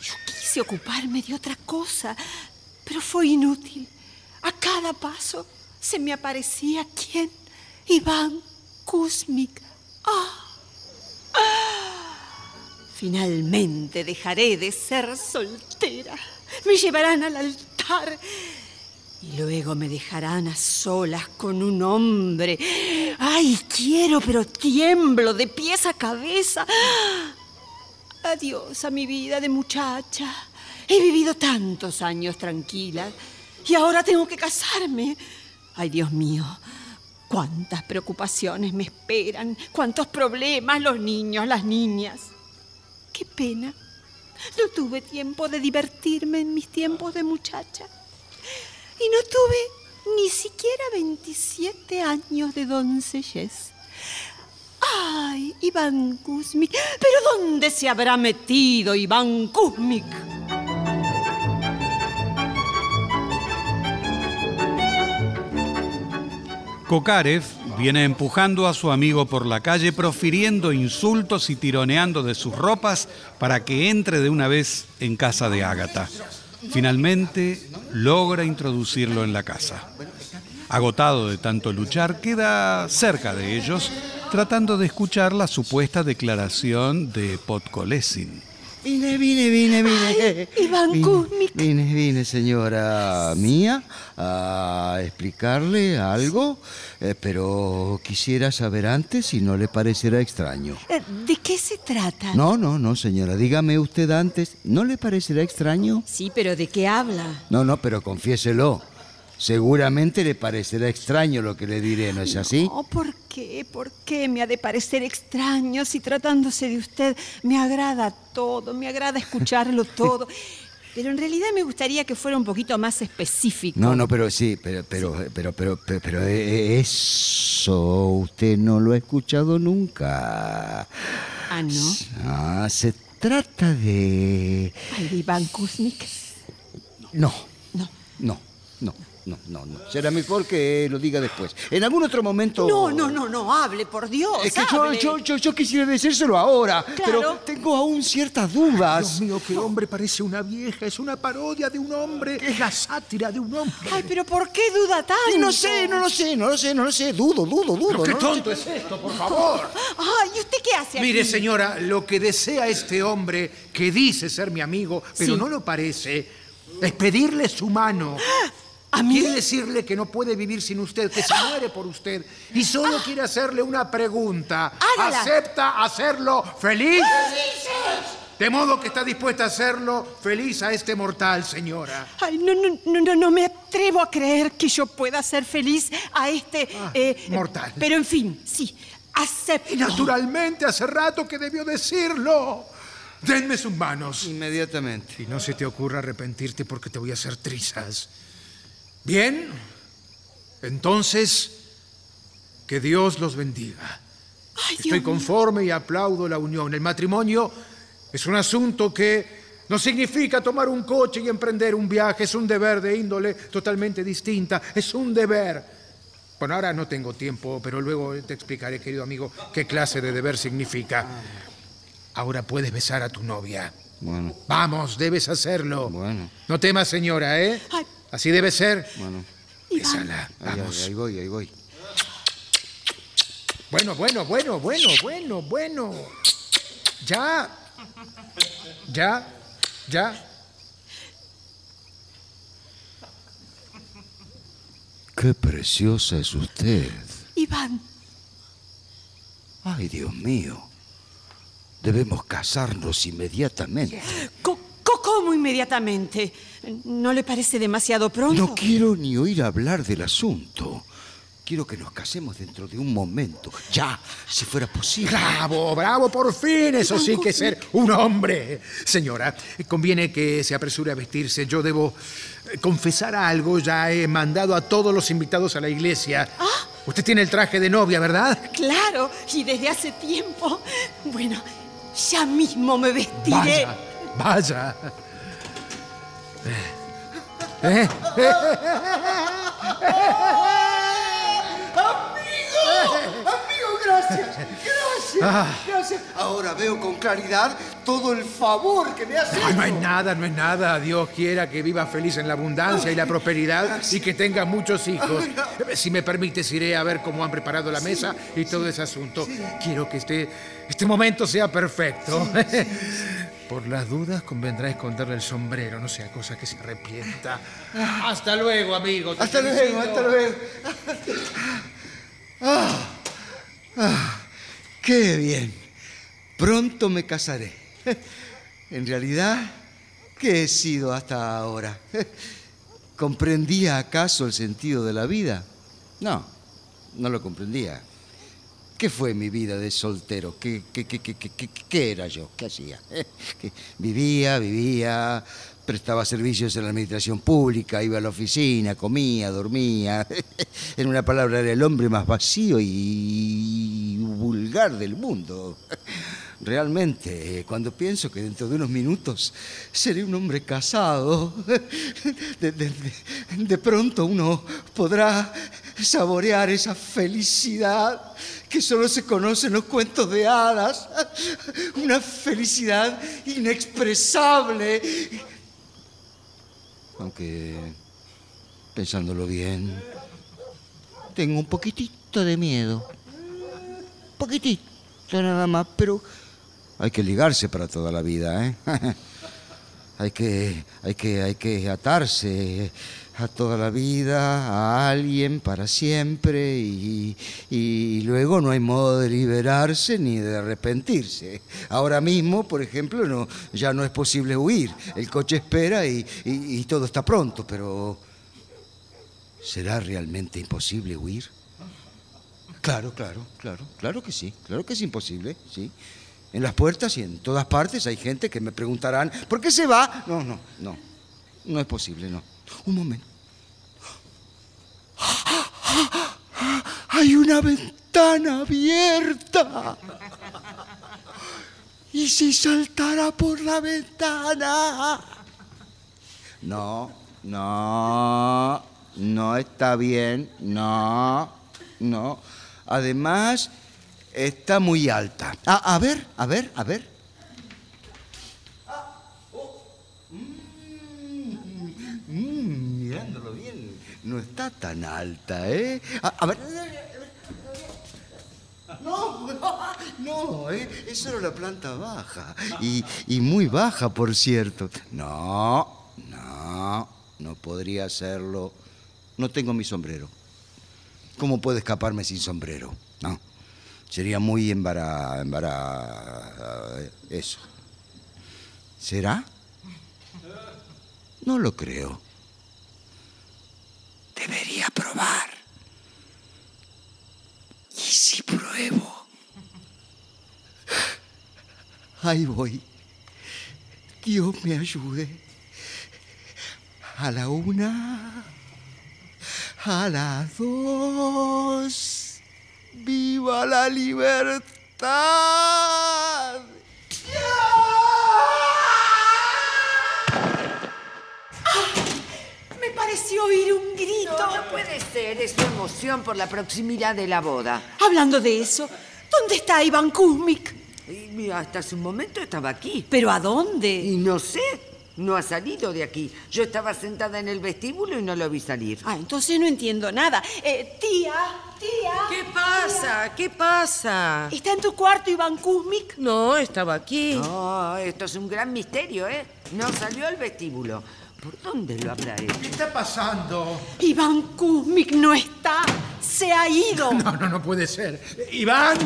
Yo quise ocuparme de otra cosa, pero fue inútil. A cada paso se me aparecía quién? Iván Kuzmik. ¡Ah! ¡Ah! Finalmente dejaré de ser soltera. Me llevarán al altar y luego me dejarán a solas con un hombre. ¡Ay, quiero, pero tiemblo de pies a cabeza! Adiós a mi vida de muchacha. He vivido tantos años tranquila y ahora tengo que casarme. Ay, Dios mío, cuántas preocupaciones me esperan, cuántos problemas los niños, las niñas. Qué pena. No tuve tiempo de divertirme en mis tiempos de muchacha. Y no tuve ni siquiera 27 años de doncellez. ¡Ay, Iván Kuzmik! ¿Pero dónde se habrá metido Iván Kuzmik? Kokarev viene empujando a su amigo por la calle, profiriendo insultos y tironeando de sus ropas para que entre de una vez en casa de Ágata. Finalmente logra introducirlo en la casa. Agotado de tanto luchar, queda cerca de ellos, tratando de escuchar la supuesta declaración de Podkolesin. Vine, vine, vine, vine. Iván Vine, Kuzmik. Vine, vine, señora mía, a explicarle algo, eh, pero quisiera saber antes si no le parecerá extraño. Eh, ¿De qué se trata? No, no, no, señora, dígame usted antes, ¿no le parecerá extraño? Sí, pero ¿de qué habla? No, no, pero confiéselo. Seguramente le parecerá extraño lo que le diré, ¿no es así? Oh, ¿por qué? ¿Por qué me ha de parecer extraño si tratándose de usted me agrada todo, me agrada escucharlo todo? Pero en realidad me gustaría que fuera un poquito más específico. No, no, pero sí, pero, pero, pero, pero, pero, pero, eh, eso usted no lo ha escuchado nunca. Ah, ¿no? Ah, se trata de... Ay, de Iván Kuzmik. No. No. No, no, no, no, no. Será mejor que lo diga después. En algún otro momento... No, no, no, no, hable, por Dios. Es que yo, hable. yo, yo, yo quisiera decírselo ahora, pero Claro. tengo aún ciertas dudas. Dios mío, qué hombre parece una vieja. Es una parodia de un hombre. Es la sátira de un hombre. Ay, pero ¿por qué duda tanto? Y no sé, no lo sé, no lo sé, no lo sé. Dudo, dudo, dudo. Pero qué no tonto es esto, por favor. Ay, ¿y usted qué hace aquí? Mire, señora, lo que desea este hombre, que dice ser mi amigo, pero Sí. no lo parece, es pedirle su mano. ¿A mí? Quiere decirle que no puede vivir sin usted, que se muere por usted, y solo quiere hacerle una pregunta. Hágala. ¿Acepta hacerlo feliz? De modo que está dispuesta a hacerlo feliz a este mortal, señora. Ay, no, no, no, no, no me atrevo a creer que yo pueda ser feliz a este... eh, mortal. Pero en fin, sí, acepto. Y naturalmente hace rato que debió decirlo. Denme sus manos. Inmediatamente. Y no se te ocurra arrepentirte porque te voy a hacer trizas. Bien, entonces, que Dios los bendiga. Ay, Estoy Dios mío. conforme y aplaudo la unión. El matrimonio es un asunto que no significa tomar un coche y emprender un viaje, es un deber de índole totalmente distinta, es un deber. Bueno, ahora no tengo tiempo, pero luego te explicaré, querido amigo, qué clase de deber significa. Ahora puedes besar a tu novia. Bueno, Vamos, debes hacerlo. bueno, No temas, señora, ¿eh? Ay. Así debe ser. bueno. Bésala. Ahí, Vamos. ahí, ahí voy, ahí voy. Bueno, bueno, bueno, bueno, bueno, bueno. Ya. Ya. Ya. Qué preciosa es usted. Iván, Ay, Dios mío. Debemos casarnos inmediatamente. co- ¿cómo inmediatamente? ¿No le parece demasiado pronto? No quiero ni oír hablar del asunto. Quiero que nos casemos dentro de un momento. Ya, si fuera posible. Bravo, bravo, por fin. Eso sí que es ser un hombre. Señora, conviene que se apresure a vestirse. Yo debo eh, confesar algo. Ya he mandado a todos los invitados a la iglesia. Usted tiene el traje de novia, ¿verdad? Claro, y desde hace tiempo. Bueno, ya mismo me vestiré. Vaya, vaya. Eh, eh, ¡Amigo! ¡Amigo, gracias! ¡Gracias! Ah. ¡Gracias! Ahora veo con claridad todo el favor que me has hecho. no es nada, no es nada. Dios quiera que viva feliz en la abundancia y la prosperidad y que tenga muchos hijos. Si me permites, iré a ver cómo han preparado la mesa y todo ese asunto. Quiero que este, este momento sea perfecto. Por las dudas, convendrá esconderle el sombrero, no sea cosa que se arrepienta. Hasta luego, amigo. Hasta luego, hasta luego. Ah, ah, qué bien. Pronto me casaré. En realidad, ¿qué he sido hasta ahora? ¿Comprendía acaso el sentido de la vida? No, no lo comprendía. ¿Qué fue mi vida de soltero? ¿Qué, qué, qué, qué, era yo? ¿Qué hacía? Vivía, vivía, prestaba servicios en la administración pública, iba a la oficina, comía, dormía. En una palabra, era el hombre más vacío y vulgar del mundo. Realmente, cuando pienso que dentro de unos minutos seré un hombre casado, de- de pronto uno podrá saborear esa felicidad que solo se conoce en los cuentos de hadas, una felicidad inexpresable. Aunque, pensándolo bien, tengo un poquitito de miedo. Poquitito nada más, pero hay que ligarse para toda la vida, ¿eh? hay que, hay que, hay que atarse a toda la vida, a alguien para siempre y, y luego no hay modo de liberarse ni de arrepentirse. Ahora mismo, por ejemplo, no, ya no es posible huir. El coche espera y, y- y todo está pronto, pero ¿será realmente imposible huir? Claro, claro, claro, claro que sí, claro que es imposible, sí. En las puertas y en todas partes hay gente que me preguntarán, ¿por qué se va? No, no, no, no es posible, no. Un momento. Hay una ventana abierta. ¿Y si saltara por la ventana? No, no, no está bien, no, no. Además, está muy alta. A, a ver, a ver, a ver. Mm, mirándolo bien, no está tan alta, ¿eh? A, ver. No, no, ¿eh? es solo la planta baja. Y, y muy baja, por cierto. No, no, no podría hacerlo. No tengo mi sombrero. ¿Cómo puedo escaparme sin sombrero? No. Sería muy embara... embara... eso. ¿Será? No lo creo. Debería probar. ¿Y si pruebo? Ahí voy. Dios me ayude. A la una. A las dos. ¡Viva la libertad! Me pareció oír un grito. No, no puede ser, es su emoción por la proximidad de la boda. Hablando de eso, ¿dónde está Iván Kuzmik? Y mira, hasta hace un momento estaba aquí. ¿Pero a dónde? Y no sé. No ha salido de aquí. Yo estaba sentada en el vestíbulo y no lo vi salir. Ah, entonces no entiendo nada. Eh, tía, tía. ¿Qué pasa? ¿Qué pasa? ¿Está en tu cuarto Iván Kuzmik? No, estaba aquí. No, esto es un gran misterio, ¿eh? No salió al vestíbulo. ¿Por dónde lo habrá hecho? ¿Qué está pasando? Iván Kuzmik no está. Se ha ido. No, no, no puede ser. Iván.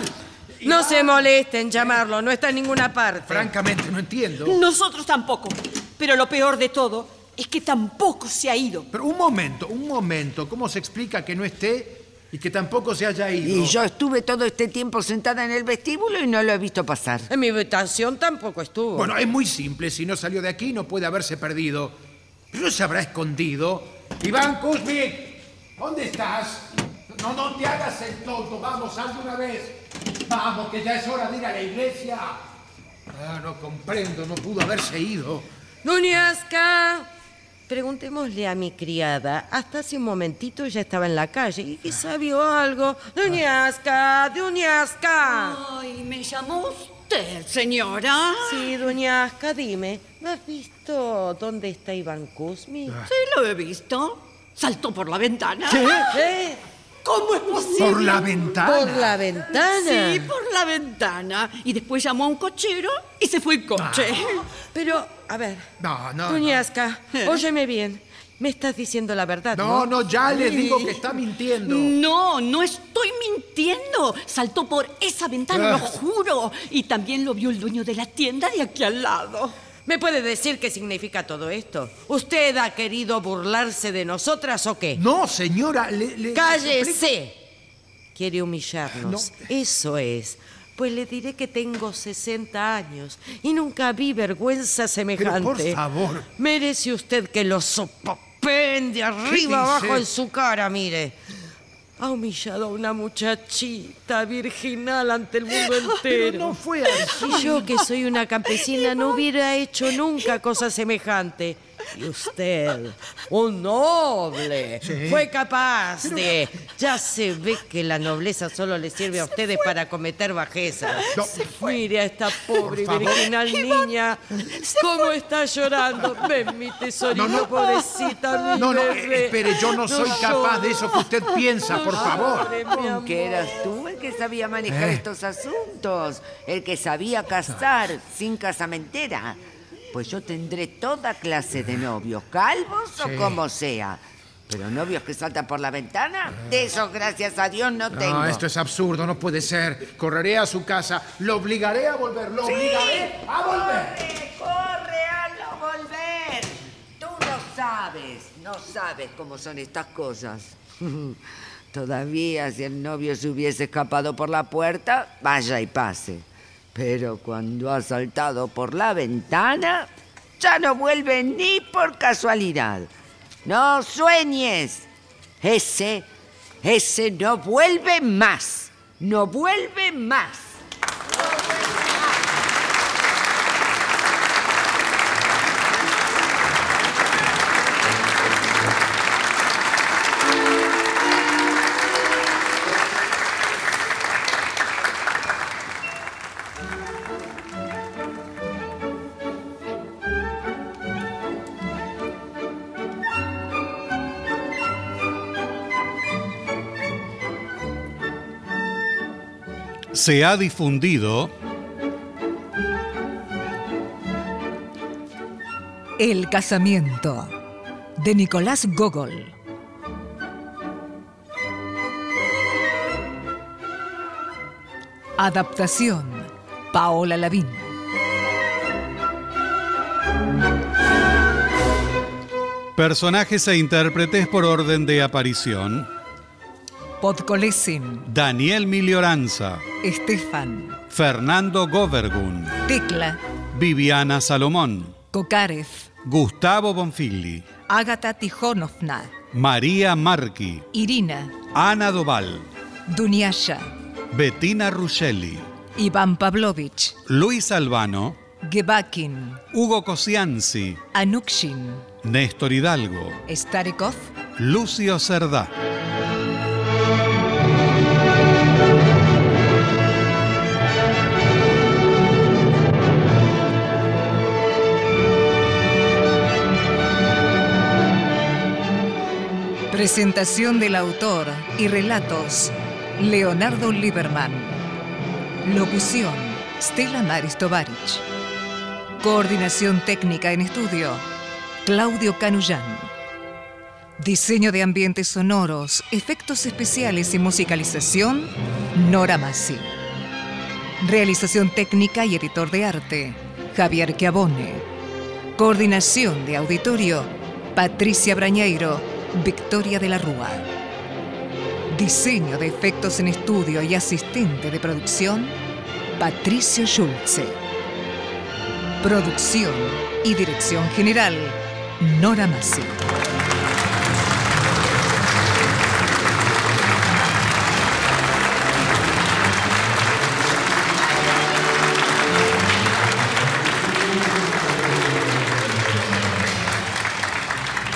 No se molesten en llamarlo, no está en ninguna parte. Francamente, no entiendo. Nosotros tampoco. Pero lo peor de todo es que tampoco se ha ido. Pero un momento, un momento. ¿Cómo se explica que no esté y que tampoco se haya ido? Y yo estuve todo este tiempo sentada en el vestíbulo y no lo he visto pasar. En mi habitación tampoco estuvo. Bueno, es muy simple. Si no salió de aquí, no puede haberse perdido. Pero no se habrá escondido. Iván Kuzmik, ¿dónde estás? No, no te hagas el tonto. Vamos, sal de una vez. Vamos, que ya es hora de ir a la iglesia. Ah, no comprendo. No pudo haberse ido. Duñasca, preguntémosle a mi criada. Hasta hace un momentito ya estaba en la calle y quizá vio algo. Duñasca, Duñasca. Ay, ¿me llamó usted, señora? Sí, Duñasca, dime. ¿No has visto dónde está Iván Kuzmi? Sí, lo he visto. Saltó por la ventana. ¿Qué? ¿Cómo es posible? ¿Por la ventana? ¿Por la ventana? Sí, por la ventana. Y después llamó a un cochero y se fue en coche. Pero, a ver. No, no. Duñasca, óyeme bien. Me estás diciendo la verdad, No, ¿no? no, ya les digo que está mintiendo. No, no estoy mintiendo. Saltó por esa ventana, Ah. lo juro. Y también lo vio el dueño de la tienda de aquí al lado. ¿Me puede decir qué significa todo esto? ¿Usted ha querido burlarse de nosotras o qué? No, señora, le... le- ¡Cállese! Quiere humillarnos. Eso es. Pues le diré que tengo 60 años y nunca vi vergüenza semejante. por favor. Merece usted que lo sopapen de arriba abajo en su cara, mire. Ha humillado a una muchachita virginal ante el mundo entero. no fue así. Y yo, que soy una campesina, no hubiera hecho nunca cosa semejante. Y usted, un noble, fue capaz de... Ya se ve que la nobleza solo le sirve a ustedes para cometer bajezas. Mire a esta pobre virginal niña, cómo está llorando. Ven, mi tesorito, No, no. pobrecita, mi No, no, bebé. espere, yo no soy capaz de eso que usted piensa, por favor. Llore, mi ¿Con amor. qué eras tú el que sabía manejar Eh. estos asuntos? El que sabía casar sin casamentera. Pues yo tendré toda clase de novios, calvos Sí. o como sea. Pero novios que saltan por la ventana, de eso gracias a Dios no, tengo. No, esto es absurdo, no puede ser. Correré a su casa, lo obligaré a volver, lo Sí. obligaré a volver. ¡Corre, corre, hazlo volver! Tú no sabes, no sabes cómo son estas cosas. Todavía si el novio se hubiese escapado por la puerta, vaya y pase. Pero cuando ha saltado por la ventana, ya no vuelve ni por casualidad. No sueñes. Ese, ese no vuelve más. No vuelve más. Se ha difundido El casamiento de Nicolás Gogol. Adaptación Paola Lavín. personajes e intérpretes por orden de aparición. Podkolesin, Daniel Milioranza, Estefan, Fernando Govergun, Tecla, Viviana Salomón, Kokarev, Gustavo Bonfilli, Agata Tijonovna, María Marchi, Irina, Ana Doval, Duniasha, Bettina Ruscelli, Iván Pavlovich, Luis Albano, Gebakin, Hugo Cosianzi, Anukshin, Néstor Hidalgo, Starikov, Lucio Cerdá. Presentación del autor y relatos, Leonardo Lieberman. Locución, Stella Maris Tovarich. Coordinación técnica en estudio, Claudio Canullán. Diseño de ambientes sonoros, efectos especiales y musicalización, Nora Massi. Realización técnica y editor de arte, Javier Chiavone. Coordinación de auditorio, Patricia Brañeiro, Victoria de la Rúa. Diseño de efectos en estudio y asistente de producción, Patricio Schulze. Producción y dirección general, Nora Massi.